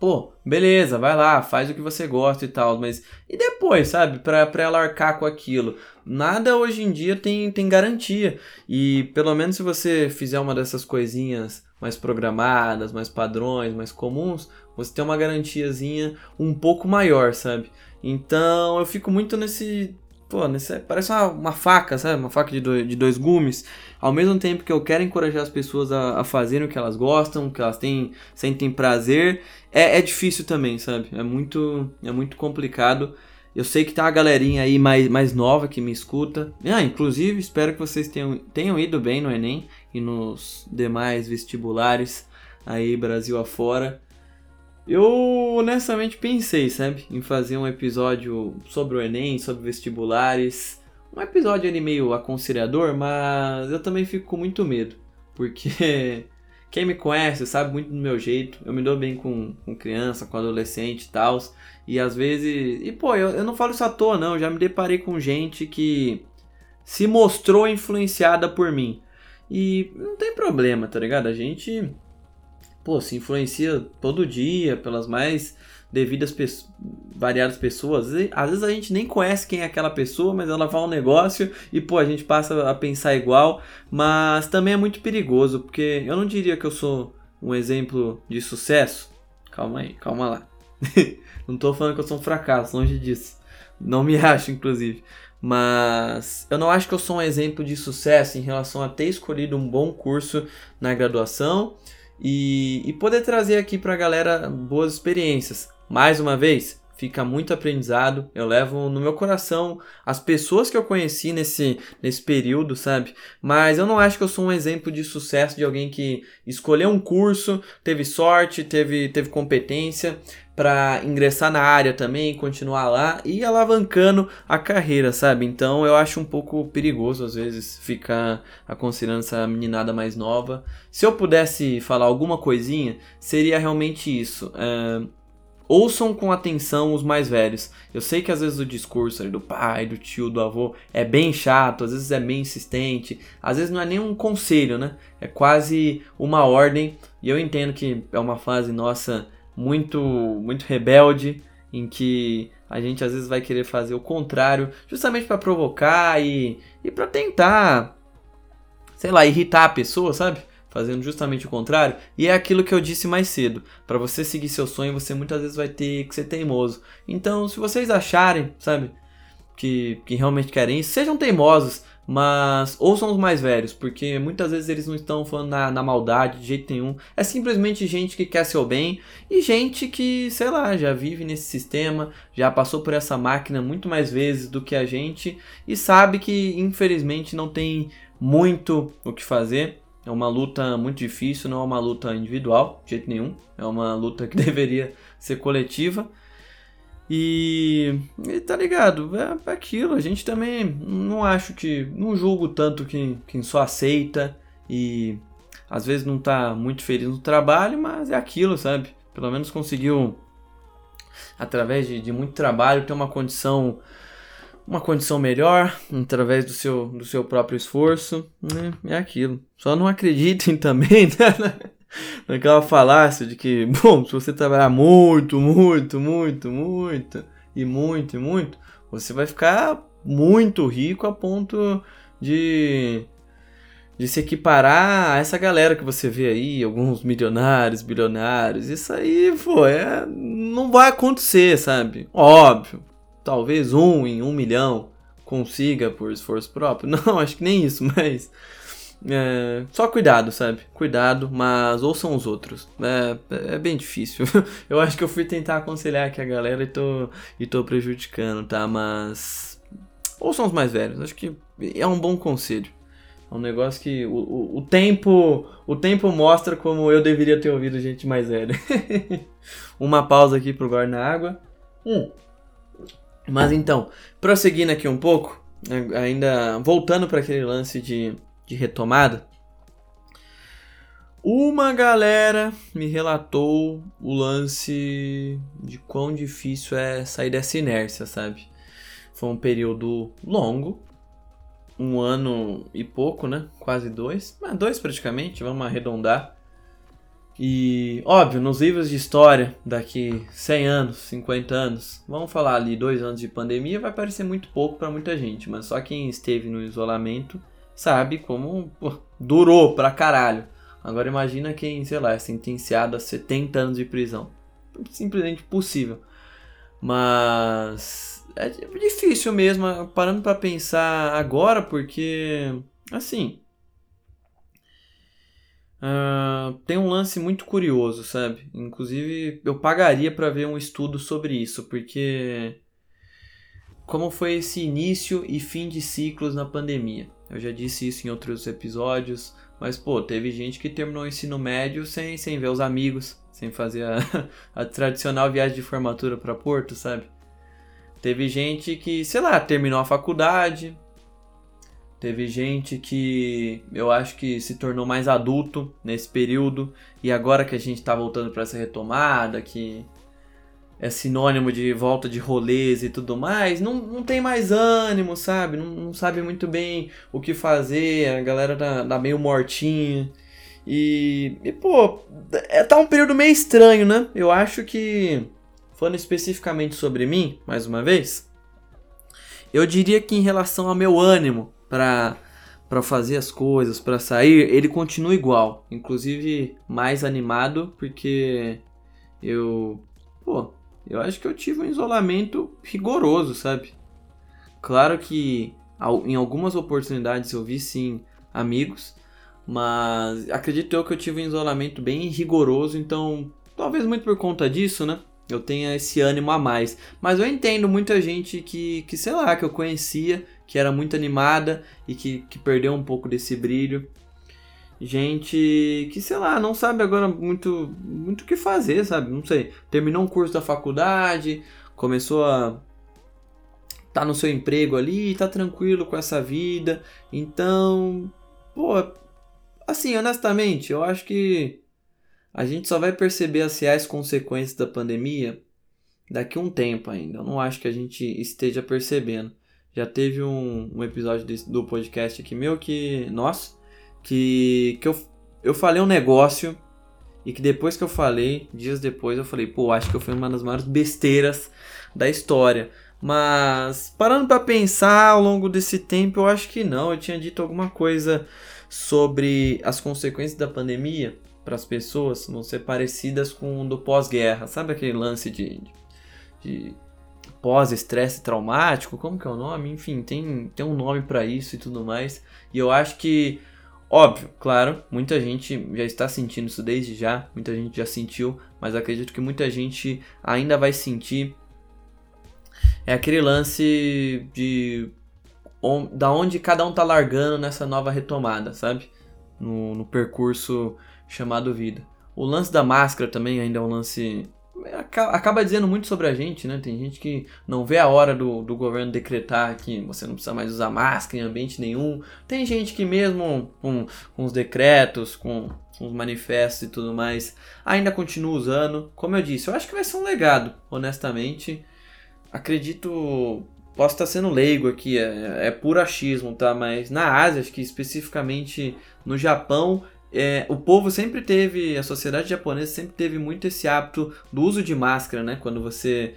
pô, beleza, vai lá, faz o que você gosta e tal, mas e depois, sabe? Pra, pra ela arcar com aquilo. Nada hoje em dia tem, tem garantia. E pelo menos se você fizer uma dessas coisinhas mais programadas, mais padrões, mais comuns, você tem uma garantiazinha um pouco maior, sabe? Então eu fico muito nesse. Pô, nesse, parece uma, uma faca, sabe? Uma faca de dois, de dois gumes. Ao mesmo tempo que eu quero encorajar as pessoas a, a fazerem o que elas gostam, que elas têm, sentem prazer, é, é difícil também, sabe? É muito, é muito complicado. Eu sei que tem uma galerinha aí mais, mais nova que me escuta. Ah, inclusive, espero que vocês tenham, tenham ido bem no Enem e nos demais vestibulares aí Brasil afora. Eu honestamente pensei, sabe, em fazer um episódio sobre o Enem, sobre vestibulares. Um episódio ali meio aconselhador, mas eu também fico com muito medo. Porque quem me conhece sabe muito do meu jeito. Eu me dou bem com, com criança, com adolescente e tal. E às vezes. E pô, eu, eu não falo isso à toa, não. Eu já me deparei com gente que se mostrou influenciada por mim. E não tem problema, tá ligado? A gente. Pô, se influencia todo dia pelas mais devidas pe variadas pessoas. Às vezes a gente nem conhece quem é aquela pessoa, mas ela fala um negócio e pô, a gente passa a pensar igual. Mas também é muito perigoso, porque eu não diria que eu sou um exemplo de sucesso. Calma aí, calma lá. não tô falando que eu sou um fracasso, longe disso. Não me acho, inclusive. Mas eu não acho que eu sou um exemplo de sucesso em relação a ter escolhido um bom curso na graduação e, e poder trazer aqui pra galera boas experiências. Mais uma vez, fica muito aprendizado. Eu levo no meu coração as pessoas que eu conheci nesse, nesse período, sabe? Mas eu não acho que eu sou um exemplo de sucesso de alguém que escolheu um curso, teve sorte, teve, teve competência para ingressar na área também, continuar lá e alavancando a carreira, sabe? Então eu acho um pouco perigoso às vezes ficar aconselhando essa meninada mais nova. Se eu pudesse falar alguma coisinha, seria realmente isso. É Ouçam com atenção os mais velhos. Eu sei que às vezes o discurso do pai, do tio, do avô é bem chato, às vezes é bem insistente, às vezes não é nem um conselho, né? É quase uma ordem. E eu entendo que é uma fase nossa muito muito rebelde, em que a gente às vezes vai querer fazer o contrário, justamente para provocar e, e para tentar, sei lá, irritar a pessoa, sabe? fazendo justamente o contrário. E é aquilo que eu disse mais cedo. Para você seguir seu sonho, você muitas vezes vai ter que ser teimoso. Então, se vocês acharem, sabe, que, que realmente querem isso, sejam teimosos, mas ouçam os mais velhos, porque muitas vezes eles não estão falando na, na maldade de jeito nenhum. É simplesmente gente que quer seu bem e gente que, sei lá, já vive nesse sistema, já passou por essa máquina muito mais vezes do que a gente e sabe que infelizmente não tem muito o que fazer. É uma luta muito difícil, não é uma luta individual, de jeito nenhum. É uma luta que deveria ser coletiva. E, e tá ligado? É, é aquilo. A gente também não acho que. Não julgo tanto quem, quem só aceita e às vezes não tá muito feliz no trabalho, mas é aquilo, sabe? Pelo menos conseguiu, através de, de muito trabalho, ter uma condição uma condição melhor através do seu, do seu próprio esforço. Né? É aquilo. Só não acreditem também né? Naquela falácia de que, bom, se você trabalhar muito, muito, muito, muito, e muito, e muito, você vai ficar muito rico a ponto de de se equiparar a essa galera que você vê aí, alguns milionários, bilionários. Isso aí, pô, é, não vai acontecer, sabe? Óbvio talvez um em um milhão consiga por esforço próprio. Não, acho que nem isso, mas. É, só cuidado, sabe? Cuidado, mas ouçam os outros. É, é bem difícil. eu acho que eu fui tentar aconselhar aqui a galera e tô, e tô prejudicando, tá? Mas. Ouçam os mais velhos. Acho que é um bom conselho. É um negócio que o, o, o tempo o tempo mostra como eu deveria ter ouvido gente mais velha. Uma pausa aqui pro guarda na água. Hum. Mas então, prosseguindo aqui um pouco, ainda voltando para aquele lance de, de retomada, uma galera me relatou o lance de quão difícil é sair dessa inércia, sabe? Foi um período longo, um ano e pouco, né? Quase dois, mas dois praticamente, vamos arredondar. E, óbvio, nos livros de história, daqui 100 anos, 50 anos, vamos falar ali dois anos de pandemia, vai parecer muito pouco para muita gente, mas só quem esteve no isolamento sabe como pô, durou pra caralho. Agora imagina quem, sei lá, é sentenciado a 70 anos de prisão. Simplesmente possível. Mas é difícil mesmo, parando para pensar agora, porque assim, Uh, tem um lance muito curioso, sabe? Inclusive, eu pagaria para ver um estudo sobre isso, porque como foi esse início e fim de ciclos na pandemia. Eu já disse isso em outros episódios, mas pô, teve gente que terminou o ensino médio sem, sem ver os amigos, sem fazer a, a tradicional viagem de formatura para Porto, sabe? Teve gente que, sei lá, terminou a faculdade, Teve gente que eu acho que se tornou mais adulto nesse período e agora que a gente está voltando para essa retomada, que é sinônimo de volta de rolês e tudo mais, não, não tem mais ânimo, sabe? Não, não sabe muito bem o que fazer, a galera tá, tá meio mortinha. E, e, pô, é, tá um período meio estranho, né? Eu acho que, falando especificamente sobre mim, mais uma vez, eu diria que em relação ao meu ânimo para para fazer as coisas, para sair, ele continua igual, inclusive mais animado, porque eu, pô, eu acho que eu tive um isolamento rigoroso, sabe? Claro que em algumas oportunidades eu vi sim amigos, mas acredito eu que eu tive um isolamento bem rigoroso, então talvez muito por conta disso, né? eu tenha esse ânimo a mais. Mas eu entendo muita gente que, que sei lá, que eu conhecia, que era muito animada e que, que perdeu um pouco desse brilho. Gente que, sei lá, não sabe agora muito muito o que fazer, sabe? Não sei. Terminou um curso da faculdade, começou a tá no seu emprego ali, tá tranquilo com essa vida. Então, pô, assim, honestamente, eu acho que a gente só vai perceber as reais consequências da pandemia daqui a um tempo ainda. Eu não acho que a gente esteja percebendo. Já teve um, um episódio desse, do podcast aqui meu que, nossa, que, que eu, eu falei um negócio e que depois que eu falei, dias depois eu falei, pô, acho que eu fui uma das maiores besteiras da história. Mas parando para pensar ao longo desse tempo, eu acho que não. Eu tinha dito alguma coisa sobre as consequências da pandemia para as pessoas vão ser parecidas com o do pós-guerra. Sabe aquele lance de, de, de pós-estresse traumático? Como que é o nome? Enfim, tem, tem um nome para isso e tudo mais. E eu acho que, óbvio, claro, muita gente já está sentindo isso desde já, muita gente já sentiu, mas acredito que muita gente ainda vai sentir. É aquele lance de on, da onde cada um tá largando nessa nova retomada, sabe? No, no percurso chamado vida. O lance da máscara também ainda é um lance. Acaba dizendo muito sobre a gente, né? Tem gente que não vê a hora do, do governo decretar que você não precisa mais usar máscara em ambiente nenhum. Tem gente que, mesmo com, com os decretos, com, com os manifestos e tudo mais, ainda continua usando. Como eu disse, eu acho que vai ser um legado, honestamente. Acredito posso estar sendo leigo aqui, é, é puro achismo, tá? Mas na Ásia, acho que especificamente no Japão, é, o povo sempre teve, a sociedade japonesa sempre teve muito esse hábito do uso de máscara, né? Quando você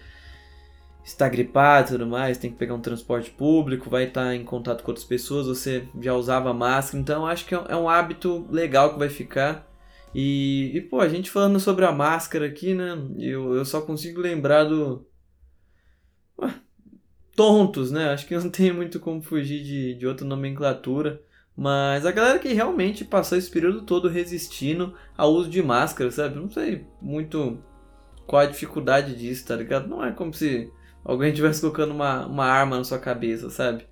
está gripado e tudo mais, tem que pegar um transporte público, vai estar em contato com outras pessoas, você já usava máscara, então acho que é um é hábito legal que vai ficar. E, e pô, a gente falando sobre a máscara aqui, né? Eu, eu só consigo lembrar do. Ué, tontos, né? Acho que não tem muito como fugir de, de outra nomenclatura. Mas a galera que realmente passou esse período todo resistindo ao uso de máscara, sabe? Não sei muito qual a dificuldade disso, tá ligado? Não é como se alguém estivesse colocando uma, uma arma na sua cabeça, sabe?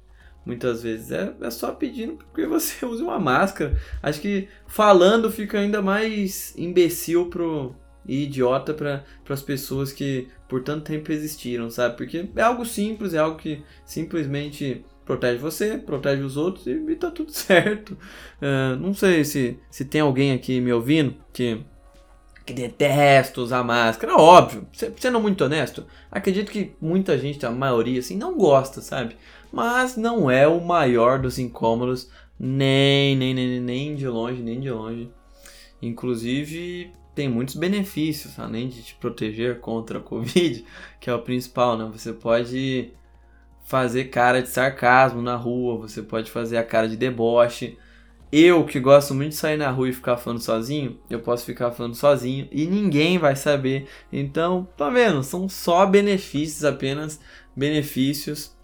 Muitas vezes. É, é só pedindo que você use uma máscara. Acho que falando fica ainda mais imbecil pro, e idiota para as pessoas que por tanto tempo existiram, sabe? Porque é algo simples, é algo que simplesmente protege você, protege os outros e, e tá tudo certo. Uh, não sei se, se tem alguém aqui me ouvindo que, que detesta usar máscara. Óbvio, sendo muito honesto, acredito que muita gente, a maioria, assim, não gosta, sabe? Mas não é o maior dos incômodos, nem, nem, nem, nem de longe, nem de longe. Inclusive, tem muitos benefícios, além de te proteger contra a Covid, que é o principal, né? Você pode fazer cara de sarcasmo na rua, você pode fazer a cara de deboche. Eu, que gosto muito de sair na rua e ficar falando sozinho, eu posso ficar falando sozinho e ninguém vai saber. Então, tá vendo? São só benefícios, apenas benefícios.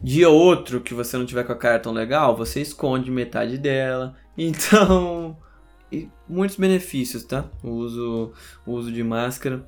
Dia outro que você não tiver com a cara tão legal, você esconde metade dela. Então, muitos benefícios, tá? O uso, o uso de máscara.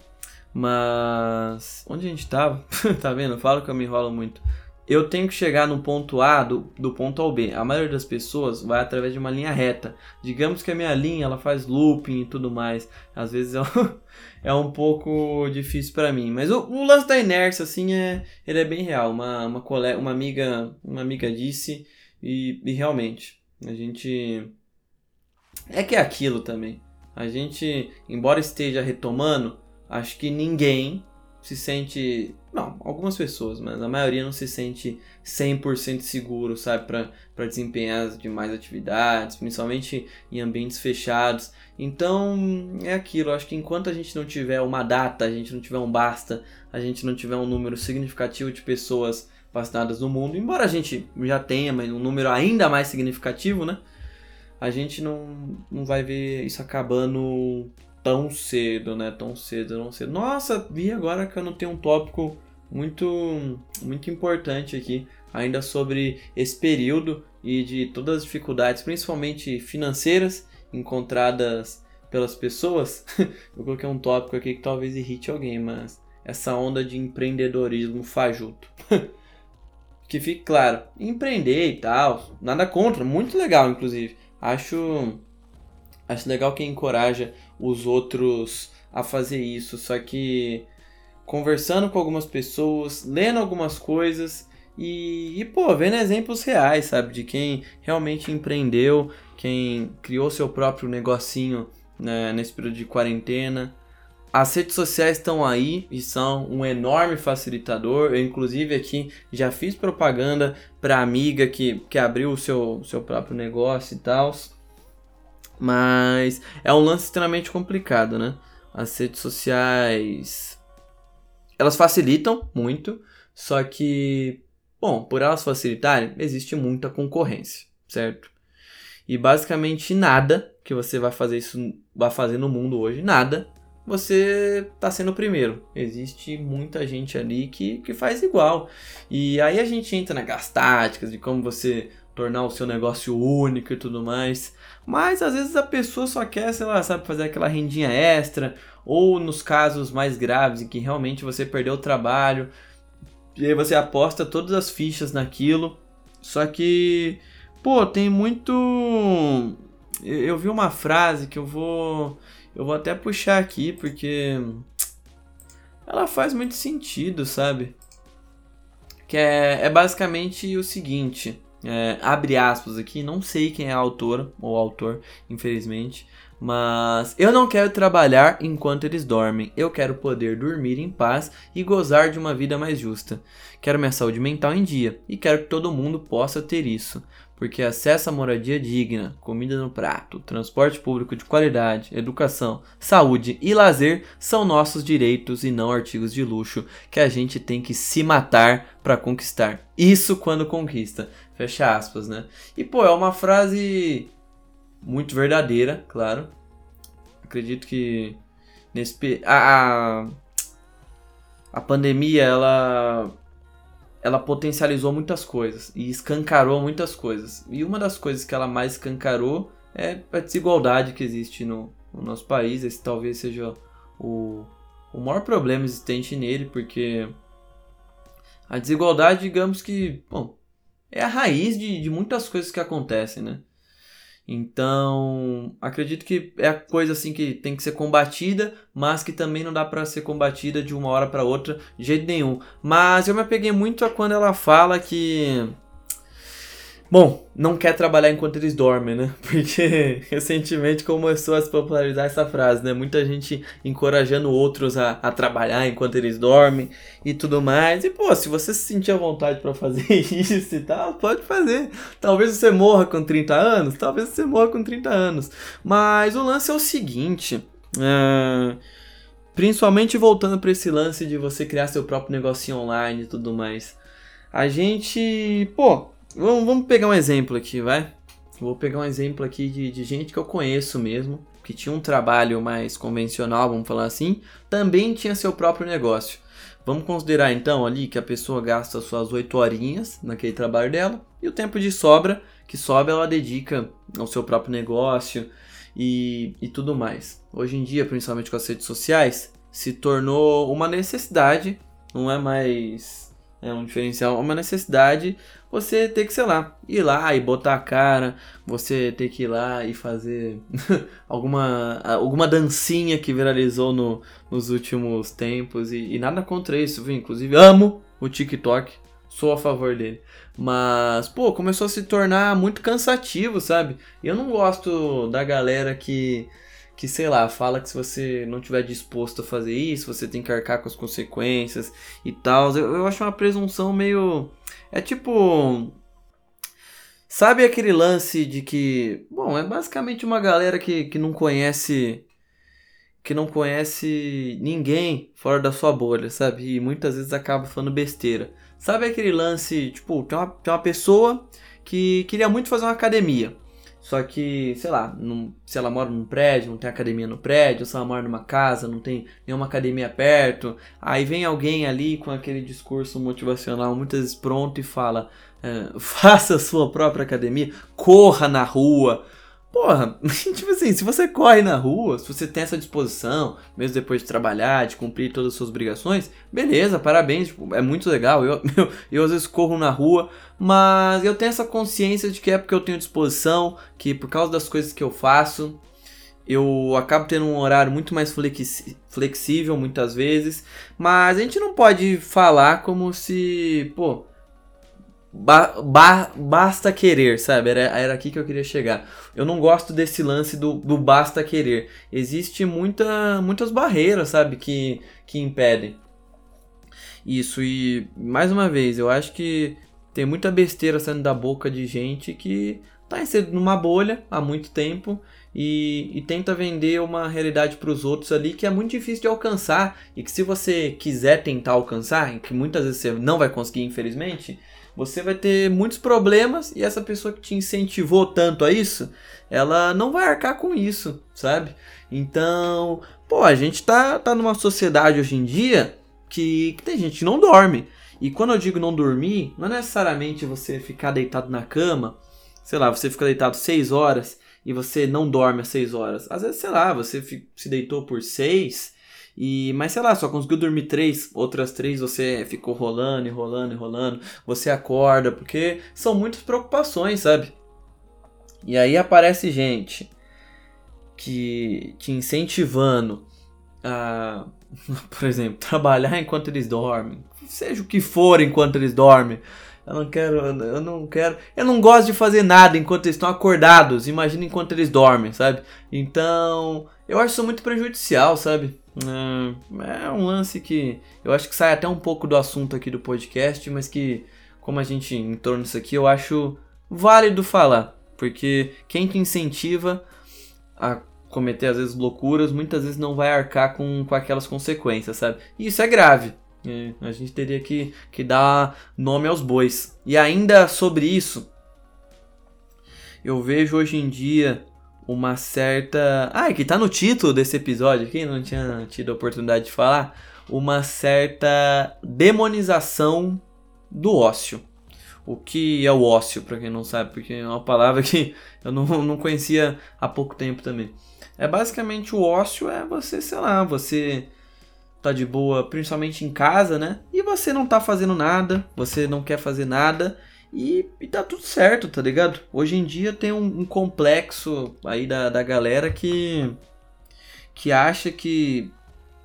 Mas. Onde a gente tava? tá vendo? Falo que eu me enrolo muito. Eu tenho que chegar no ponto A do, do ponto ao B. A maioria das pessoas vai através de uma linha reta. Digamos que a minha linha ela faz looping e tudo mais. Às vezes é um, é um pouco difícil para mim. Mas o, o, lance da inércia, assim, é, ele é bem real. Uma, uma, colega, uma, amiga, uma amiga disse e, e realmente a gente. É que é aquilo também. A gente, embora esteja retomando, acho que ninguém se sente. Não, algumas pessoas, mas a maioria não se sente 100% seguro, sabe, para desempenhar demais atividades, principalmente em ambientes fechados. Então, é aquilo. Acho que enquanto a gente não tiver uma data, a gente não tiver um basta, a gente não tiver um número significativo de pessoas vacinadas no mundo, embora a gente já tenha, mas um número ainda mais significativo, né? A gente não, não vai ver isso acabando tão cedo, né? Tão cedo, não cedo. Nossa, vi agora que eu não tenho um tópico muito, muito importante aqui, ainda sobre esse período e de todas as dificuldades, principalmente financeiras, encontradas pelas pessoas, eu coloquei um tópico aqui que talvez irrite alguém, mas essa onda de empreendedorismo fajuto. que fique claro, empreender e tal, nada contra, muito legal inclusive. Acho acho legal quem encoraja os outros a fazer isso, só que conversando com algumas pessoas, lendo algumas coisas e, e pô, vendo exemplos reais, sabe, de quem realmente empreendeu, quem criou seu próprio negocinho né, nesse período de quarentena. As redes sociais estão aí e são um enorme facilitador. Eu, inclusive, aqui já fiz propaganda para amiga que, que abriu o seu, seu próprio negócio e tal. Mas é um lance extremamente complicado, né? As redes sociais. Elas facilitam muito, só que, bom, por elas facilitarem, existe muita concorrência, certo? E basicamente nada que você vai fazer isso vai fazer no mundo hoje, nada, você tá sendo o primeiro. Existe muita gente ali que, que faz igual. E aí a gente entra nas táticas de como você tornar o seu negócio único e tudo mais. Mas às vezes a pessoa só quer, sei lá, sabe, fazer aquela rendinha extra, ou nos casos mais graves em que realmente você perdeu o trabalho, e aí você aposta todas as fichas naquilo. Só que, pô, tem muito eu vi uma frase que eu vou eu vou até puxar aqui porque ela faz muito sentido, sabe? Que é, é basicamente o seguinte: é, abre aspas aqui, não sei quem é a autora ou autor, infelizmente, mas eu não quero trabalhar enquanto eles dormem. Eu quero poder dormir em paz e gozar de uma vida mais justa. Quero minha saúde mental em dia e quero que todo mundo possa ter isso porque acesso à moradia digna, comida no prato, transporte público de qualidade, educação, saúde e lazer são nossos direitos e não artigos de luxo que a gente tem que se matar para conquistar. Isso quando conquista. Fecha aspas, né? E pô, é uma frase muito verdadeira, claro. Acredito que nesse a, a, pandemia ela ela potencializou muitas coisas e escancarou muitas coisas. E uma das coisas que ela mais escancarou é a desigualdade que existe no, no nosso país. Esse talvez seja o, o maior problema existente nele, porque a desigualdade, digamos que, bom, é a raiz de, de muitas coisas que acontecem, né? Então, acredito que é coisa assim que tem que ser combatida, mas que também não dá para ser combatida de uma hora para outra de jeito nenhum. Mas eu me apeguei muito a quando ela fala que Bom, não quer trabalhar enquanto eles dormem, né? Porque recentemente começou a se popularizar essa frase, né? Muita gente encorajando outros a, a trabalhar enquanto eles dormem e tudo mais. E, pô, se você se sentir à vontade para fazer isso e tal, pode fazer. Talvez você morra com 30 anos, talvez você morra com 30 anos. Mas o lance é o seguinte. É... Principalmente voltando para esse lance de você criar seu próprio negocinho online e tudo mais. A gente, pô, Vamos, vamos pegar um exemplo aqui, vai? Vou pegar um exemplo aqui de, de gente que eu conheço mesmo, que tinha um trabalho mais convencional, vamos falar assim, também tinha seu próprio negócio. Vamos considerar então ali que a pessoa gasta suas 8 horinhas naquele trabalho dela e o tempo de sobra, que sobra ela dedica ao seu próprio negócio e, e tudo mais. Hoje em dia, principalmente com as redes sociais, se tornou uma necessidade, não é mais é um diferencial, é uma necessidade você ter que, sei lá, ir lá e botar a cara, você ter que ir lá e fazer alguma, alguma dancinha que viralizou no, nos últimos tempos. E, e, nada contra isso, viu? Inclusive, amo o TikTok, sou a favor dele. Mas, pô, começou a se tornar muito cansativo, sabe? E eu não gosto da galera que que, sei lá, fala que se você não tiver disposto a fazer isso, você tem que arcar com as consequências e tal. Eu, eu acho uma presunção meio é tipo. Sabe aquele lance de que. Bom, é basicamente uma galera que, que não conhece. Que não conhece ninguém fora da sua bolha, sabe? E muitas vezes acaba falando besteira. Sabe aquele lance, tipo, tem uma, tem uma pessoa que queria muito fazer uma academia. Só que, sei lá, se ela mora num prédio, não tem academia no prédio, se ela mora numa casa, não tem nenhuma academia perto, aí vem alguém ali com aquele discurso motivacional muitas vezes pronto e fala: é, faça a sua própria academia, corra na rua, Porra, tipo assim, se você corre na rua, se você tem essa disposição, mesmo depois de trabalhar, de cumprir todas as suas obrigações, beleza, parabéns, tipo, é muito legal. Eu, eu, eu às vezes corro na rua, mas eu tenho essa consciência de que é porque eu tenho disposição, que por causa das coisas que eu faço, eu acabo tendo um horário muito mais flexível muitas vezes, mas a gente não pode falar como se, pô, Ba ba basta querer, sabe? Era, era aqui que eu queria chegar. Eu não gosto desse lance do, do basta querer. Existe muita, muitas barreiras, sabe? Que, que impedem isso. E, mais uma vez, eu acho que tem muita besteira saindo da boca de gente que tá numa bolha há muito tempo e, e tenta vender uma realidade para os outros ali que é muito difícil de alcançar e que se você quiser tentar alcançar, que muitas vezes você não vai conseguir, infelizmente você vai ter muitos problemas e essa pessoa que te incentivou tanto a isso, ela não vai arcar com isso, sabe? Então, pô, a gente tá, tá numa sociedade hoje em dia que, que tem gente que não dorme. E quando eu digo não dormir, não é necessariamente você ficar deitado na cama, sei lá, você fica deitado 6 horas e você não dorme às 6 horas. Às vezes, sei lá, você se deitou por 6 e, mas sei lá, só conseguiu dormir três, outras três você ficou rolando e rolando e rolando, você acorda, porque são muitas preocupações, sabe? E aí aparece gente que te incentivando a, por exemplo, trabalhar enquanto eles dormem, seja o que for enquanto eles dormem. Eu não quero, eu não quero, eu não gosto de fazer nada enquanto eles estão acordados. Imagina enquanto eles dormem, sabe? Então, eu acho isso muito prejudicial, sabe? É, é um lance que eu acho que sai até um pouco do assunto aqui do podcast, mas que, como a gente entrou nisso aqui, eu acho válido falar. Porque quem te incentiva a cometer, às vezes, loucuras, muitas vezes não vai arcar com, com aquelas consequências, sabe? E isso é grave. É, a gente teria que, que dar nome aos bois. E ainda sobre isso, eu vejo hoje em dia uma certa. Ah, que tá no título desse episódio, quem não tinha tido a oportunidade de falar, uma certa demonização do ócio. O que é o ócio, para quem não sabe, porque é uma palavra que eu não, não conhecia há pouco tempo também. É basicamente o ócio é você, sei lá, você tá de boa, principalmente em casa, né? E você não tá fazendo nada, você não quer fazer nada e, e tá tudo certo, tá ligado? Hoje em dia tem um, um complexo aí da, da galera que, que acha que,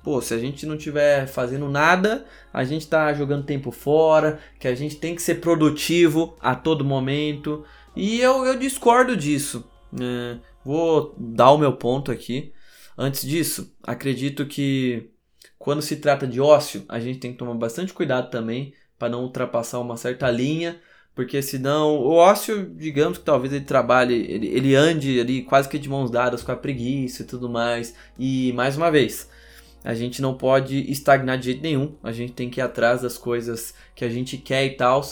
pô, se a gente não tiver fazendo nada, a gente tá jogando tempo fora, que a gente tem que ser produtivo a todo momento. E eu, eu discordo disso. É, vou dar o meu ponto aqui. Antes disso, acredito que quando se trata de ócio, a gente tem que tomar bastante cuidado também para não ultrapassar uma certa linha porque senão, o ócio, digamos que talvez ele trabalhe, ele, ele ande ali quase que de mãos dadas com a preguiça e tudo mais. E mais uma vez, a gente não pode estagnar de jeito nenhum. A gente tem que ir atrás das coisas que a gente quer e tal.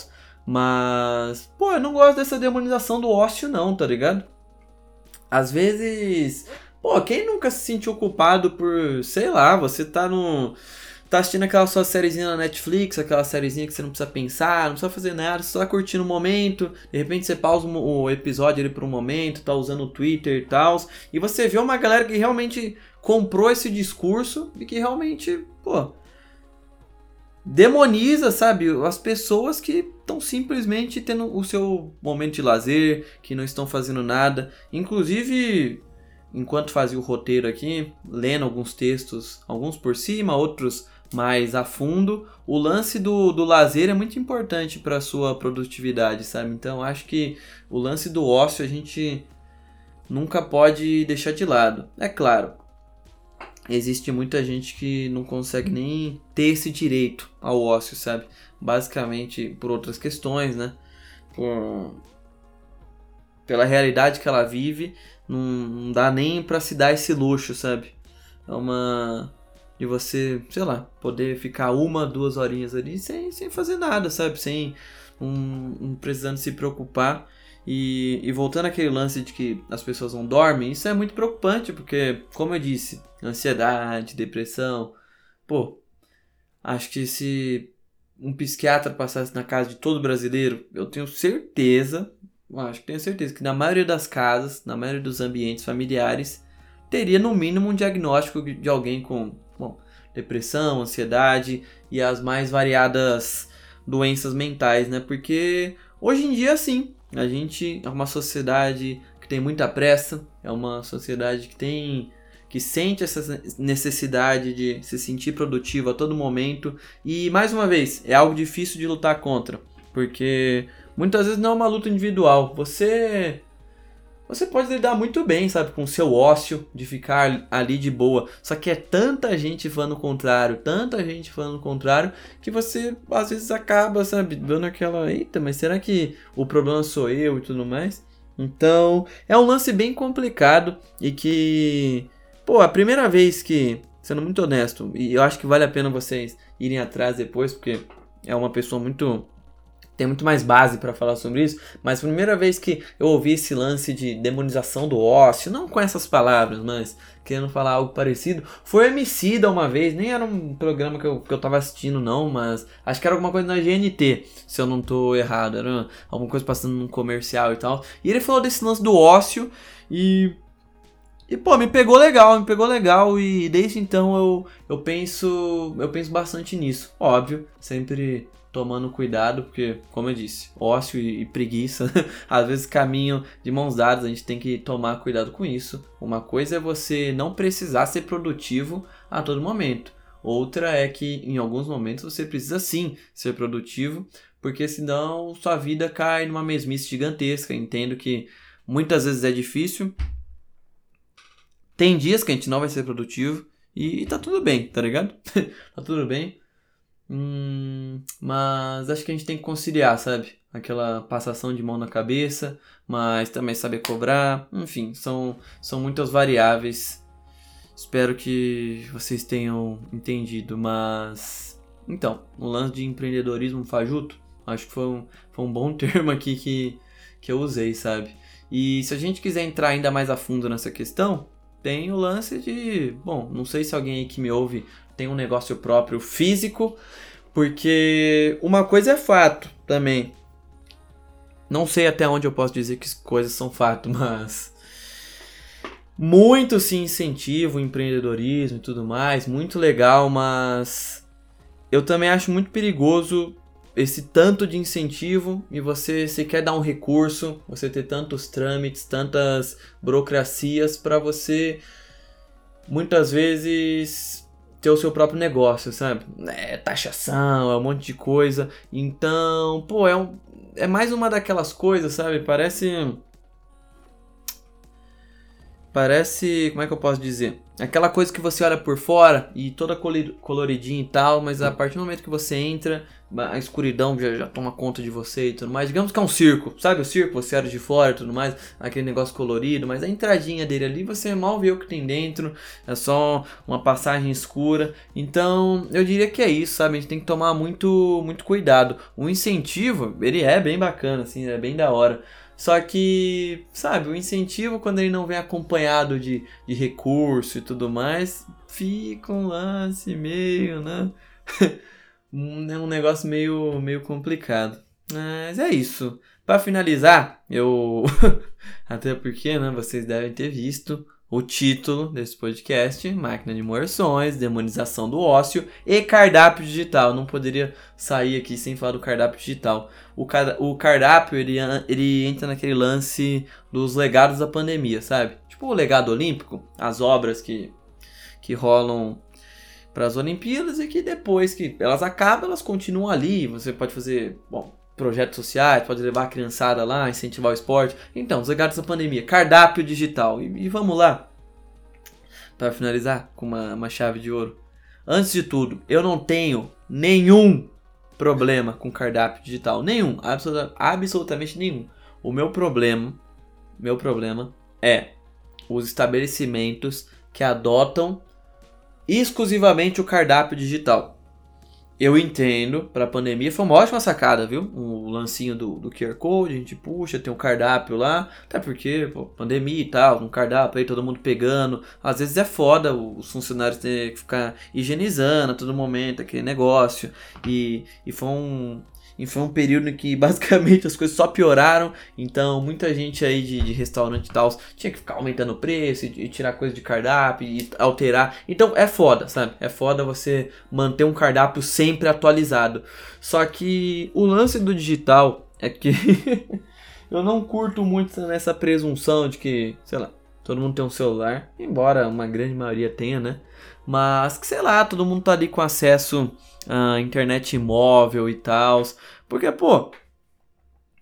Mas, pô, eu não gosto dessa demonização do ócio, não, tá ligado? Às vezes, pô, quem nunca se sentiu culpado por, sei lá, você tá no tá assistindo aquela sua sériezinha na Netflix, aquela sériezinha que você não precisa pensar, não precisa fazer nada, só tá curtindo o momento, de repente você pausa o episódio ali por um momento, tá usando o Twitter e tal, e você vê uma galera que realmente comprou esse discurso e que realmente, pô, demoniza, sabe, as pessoas que estão simplesmente tendo o seu momento de lazer, que não estão fazendo nada. Inclusive, enquanto fazia o roteiro aqui, lendo alguns textos, alguns por cima, outros mais a fundo, o lance do, do lazer é muito importante para a sua produtividade, sabe? Então acho que o lance do ócio a gente nunca pode deixar de lado. É claro, existe muita gente que não consegue nem ter esse direito ao ócio, sabe? Basicamente por outras questões, né? Por... Pela realidade que ela vive, não, não dá nem para se dar esse luxo, sabe? É uma de você, sei lá, poder ficar uma, duas horinhas ali sem, sem fazer nada, sabe? Sem um, um precisando se preocupar. E, e, voltando àquele lance de que as pessoas não dormem, isso é muito preocupante, porque, como eu disse, ansiedade, depressão. Pô, acho que se um psiquiatra passasse na casa de todo brasileiro, eu tenho certeza, acho que tenho certeza que na maioria das casas, na maioria dos ambientes familiares, teria no mínimo um diagnóstico de alguém com depressão, ansiedade e as mais variadas doenças mentais, né? Porque hoje em dia, sim, a gente é uma sociedade que tem muita pressa, é uma sociedade que tem que sente essa necessidade de se sentir produtivo a todo momento e mais uma vez, é algo difícil de lutar contra, porque muitas vezes não é uma luta individual. Você você pode lidar muito bem, sabe, com o seu ócio, de ficar ali de boa. Só que é tanta gente falando o contrário, tanta gente falando o contrário, que você às vezes acaba, sabe, dando aquela, eita, mas será que o problema sou eu e tudo mais? Então, é um lance bem complicado e que, pô, a primeira vez que, sendo muito honesto, e eu acho que vale a pena vocês irem atrás depois, porque é uma pessoa muito tem muito mais base para falar sobre isso, mas a primeira vez que eu ouvi esse lance de demonização do ócio, não com essas palavras, mas querendo falar algo parecido, foi Emicida uma vez, nem era um programa que eu, que eu tava assistindo não, mas acho que era alguma coisa na GNT, se eu não tô errado, era alguma coisa passando num comercial e tal, e ele falou desse lance do ócio e... E pô, me pegou legal, me pegou legal e desde então eu, eu penso eu penso bastante nisso. Óbvio, sempre tomando cuidado, porque, como eu disse, ócio e, preguiça às vezes caminham de mãos dadas, a gente tem que tomar cuidado com isso. Uma coisa é você não precisar ser produtivo a todo momento. Outra é que em alguns momentos você precisa sim ser produtivo, porque senão sua vida cai numa mesmice gigantesca. Entendo que muitas vezes é difícil. Tem dias que a gente não vai ser produtivo e tá tudo bem, tá ligado? tá tudo bem. Hum, mas acho que a gente tem que conciliar, sabe? Aquela passação de mão na cabeça, mas também saber cobrar. Enfim, são, são muitas variáveis. Espero que vocês tenham entendido, mas. Então, o lance de empreendedorismo fajuto, acho que foi um, foi um bom termo aqui que, que eu usei, sabe? E se a gente quiser entrar ainda mais a fundo nessa questão, tem o lance de. Bom, não sei se alguém aí que me ouve tem um negócio próprio físico, porque uma coisa é fato também. Não sei até onde eu posso dizer que coisas são fato, mas muito se incentiva o empreendedorismo e tudo mais, muito legal, mas eu também acho muito perigoso esse tanto de incentivo e você se quer dar um recurso, você ter tantos trâmites, tantas burocracias para você muitas vezes ter o seu próprio negócio, sabe? É taxação, é um monte de coisa. Então, pô, é, um, é mais uma daquelas coisas, sabe? Parece. Parece. Como é que eu posso dizer? Aquela coisa que você olha por fora e toda coloridinha e tal, mas a partir do momento que você entra, a escuridão já, já toma conta de você e tudo mais. Digamos que é um circo, sabe o circo? Você olha de fora e tudo mais, aquele negócio colorido, mas a entradinha dele ali você mal vê o que tem dentro, é só uma passagem escura. Então eu diria que é isso, sabe? A gente tem que tomar muito, muito cuidado. O incentivo, ele é bem bacana, assim, é bem da hora. Só que, sabe, o incentivo quando ele não vem acompanhado de, de recurso e tudo mais, fica um lance meio, né? é um negócio meio, meio complicado. Mas é isso. Para finalizar, eu. Até porque, né, vocês devem ter visto o título desse podcast: Máquina de Moerções, Demonização do Ócio e Cardápio Digital. Não poderia sair aqui sem falar do cardápio digital. O, car o cardápio ele, ele entra naquele lance dos legados da pandemia, sabe? Tipo o legado olímpico, as obras que, que rolam para as Olimpíadas e que depois que elas acabam, elas continuam ali. Você pode fazer, bom, projetos sociais, pode levar a criançada lá, incentivar o esporte. Então, os legados da pandemia, cardápio digital. E, e vamos lá, para finalizar com uma, uma chave de ouro. Antes de tudo, eu não tenho nenhum problema com cardápio digital, nenhum, absoluta, absolutamente nenhum. O meu problema, meu problema é os estabelecimentos que adotam exclusivamente o cardápio digital. Eu entendo, para a pandemia foi uma ótima sacada, viu? O lancinho do, do QR Code, a gente puxa, tem um cardápio lá, até porque, pô, pandemia e tal, um cardápio aí, todo mundo pegando. Às vezes é foda os funcionários terem que ficar higienizando a todo momento aquele negócio. E, e foi um. E foi um período que basicamente as coisas só pioraram. Então, muita gente aí de, de restaurante e tal tinha que ficar aumentando o preço e, e, tirar coisa de cardápio e alterar. Então, é foda, sabe? É foda você manter um cardápio sempre atualizado. Só que o lance do digital é que eu não curto muito nessa presunção de que, sei lá, todo mundo tem um celular, embora uma grande maioria tenha, né? Mas que sei lá, todo mundo tá ali com acesso à internet móvel e tal. Porque, pô,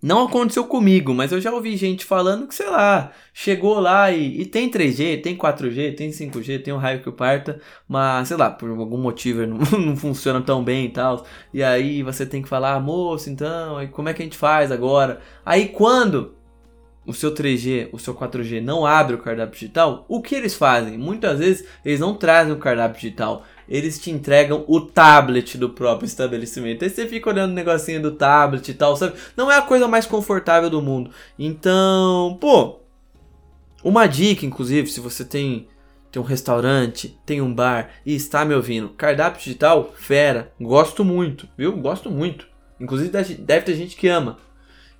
não aconteceu comigo, mas eu já ouvi gente falando que, sei lá, chegou lá e, e, tem 3G, tem 4G, tem 5G, tem um raio que parta, mas, sei lá, por algum motivo não, não funciona tão bem e tal. E aí você tem que falar, moço, então, como é que a gente faz agora? Aí quando o seu 3G, o seu 4G não abre o cardápio digital, o que eles fazem? Muitas vezes eles não trazem o cardápio digital, eles te entregam o tablet do próprio estabelecimento. Aí você fica olhando o negocinho do tablet e tal, sabe? Não é a coisa mais confortável do mundo. Então, pô, uma dica, inclusive, se você tem, tem um restaurante, tem um bar e está me ouvindo, cardápio digital, fera, gosto muito, viu? Gosto muito. Inclusive deve ter gente que ama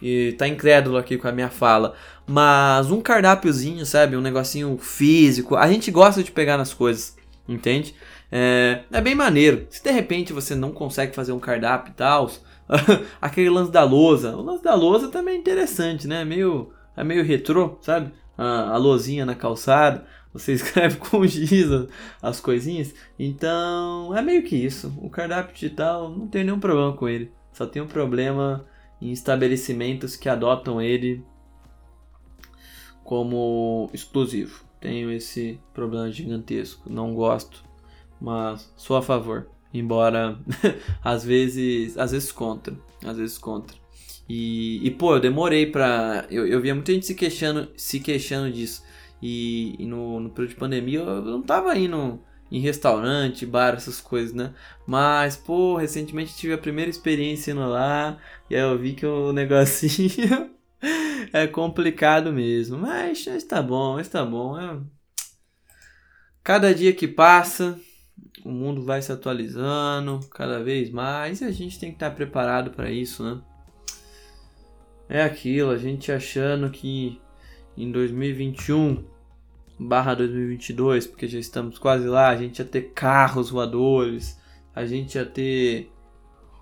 e tá incrédulo aqui com a minha fala. Mas um cardápiozinho, sabe? Um negocinho físico. A gente gosta de pegar nas coisas, entende? É, é bem maneiro. Se de repente você não consegue fazer um cardápio e tal, aquele lance da lousa. O lance da lousa também é interessante, né? É meio, é meio retrô, sabe? A, a lousinha na calçada. Você escreve com giz as coisinhas. Então, é meio que isso. O cardápio digital não tem nenhum problema com ele. Só tem um problema em estabelecimentos que adotam ele como exclusivo. Tenho esse problema gigantesco, não gosto, mas sou a favor, embora às vezes, às vezes contra, às vezes contra. E, e pô, eu demorei pra. Eu, eu via muita gente se queixando, se queixando disso. E, e no, no período de pandemia eu não tava indo em restaurante, bar, essas coisas, né? Mas, pô, recentemente tive a primeira experiência indo lá e aí eu vi que o negocinho é complicado mesmo. Mas, mas tá bom, mas tá bom. É... Cada dia que passa, o mundo vai se atualizando cada vez mais e a gente tem que estar preparado para isso, né? É aquilo, a gente achando que em 2021 barra 2022, porque já estamos quase lá, a gente ia ter carros voadores, a gente ia ter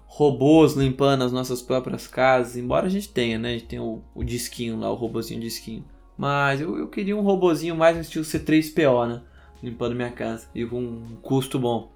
robôs limpando as nossas próprias casas, embora a gente tenha, né? A gente tem o, o disquinho lá, o robôzinho disquinho. Mas eu, eu queria um robozinho mais no estilo C3PO, né? Limpando minha casa e com um custo bom.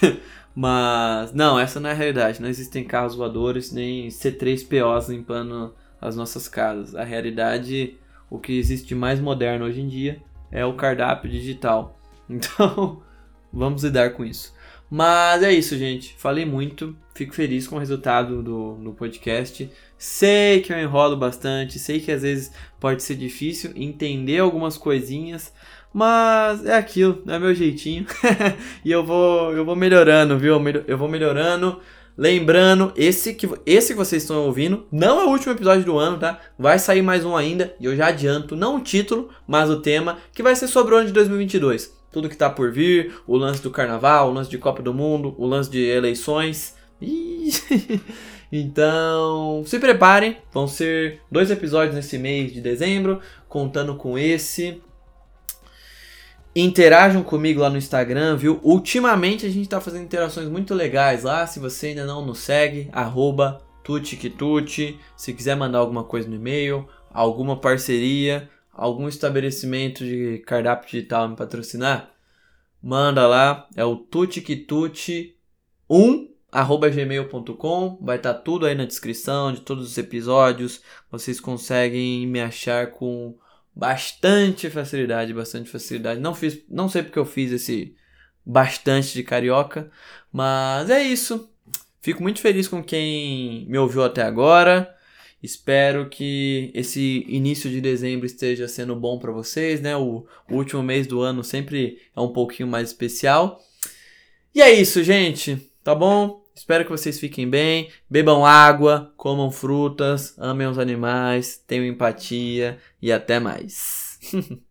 Mas não, essa não é a realidade. Não existem carros voadores nem C3POs limpando as nossas casas. A realidade, o que existe de mais moderno hoje em dia é o cardápio digital. Então, vamos lidar com isso. Mas é isso, gente. Falei muito. Fico feliz com o resultado do, do podcast. Sei que eu enrolo bastante. Sei que às vezes pode ser difícil entender algumas coisinhas. Mas é aquilo, é meu jeitinho. e eu vou, eu vou melhorando, viu? Eu vou melhorando. Lembrando, esse que, esse que vocês estão ouvindo não é o último episódio do ano, tá? Vai sair mais um ainda, e eu já adianto, não o título, mas o tema, que vai ser sobre o ano de 2022. Tudo que tá por vir, o lance do carnaval, o lance de Copa do Mundo, o lance de eleições. então, se preparem, vão ser dois episódios nesse mês de dezembro, contando com esse. Interajam comigo lá no Instagram, viu? Ultimamente a gente está fazendo interações muito legais lá. Se você ainda não nos segue, arroba tutikituti. Se quiser mandar alguma coisa no e-mail, alguma parceria, algum estabelecimento de cardápio digital me patrocinar, manda lá. É o tutikituti1 arroba gmail.com vai estar tá tudo aí na descrição de todos os episódios vocês conseguem me achar com bastante facilidade, bastante facilidade. Não fiz, não sei porque eu fiz esse bastante de carioca, mas é isso. Fico muito feliz com quem me ouviu até agora. Espero que esse início de dezembro esteja sendo bom para vocês, né? O, o, último mês do ano sempre é um pouquinho mais especial. E é isso, gente. Tá bom? Espero que vocês fiquem bem, bebam água, comam frutas, amem os animais, tenham empatia e até mais.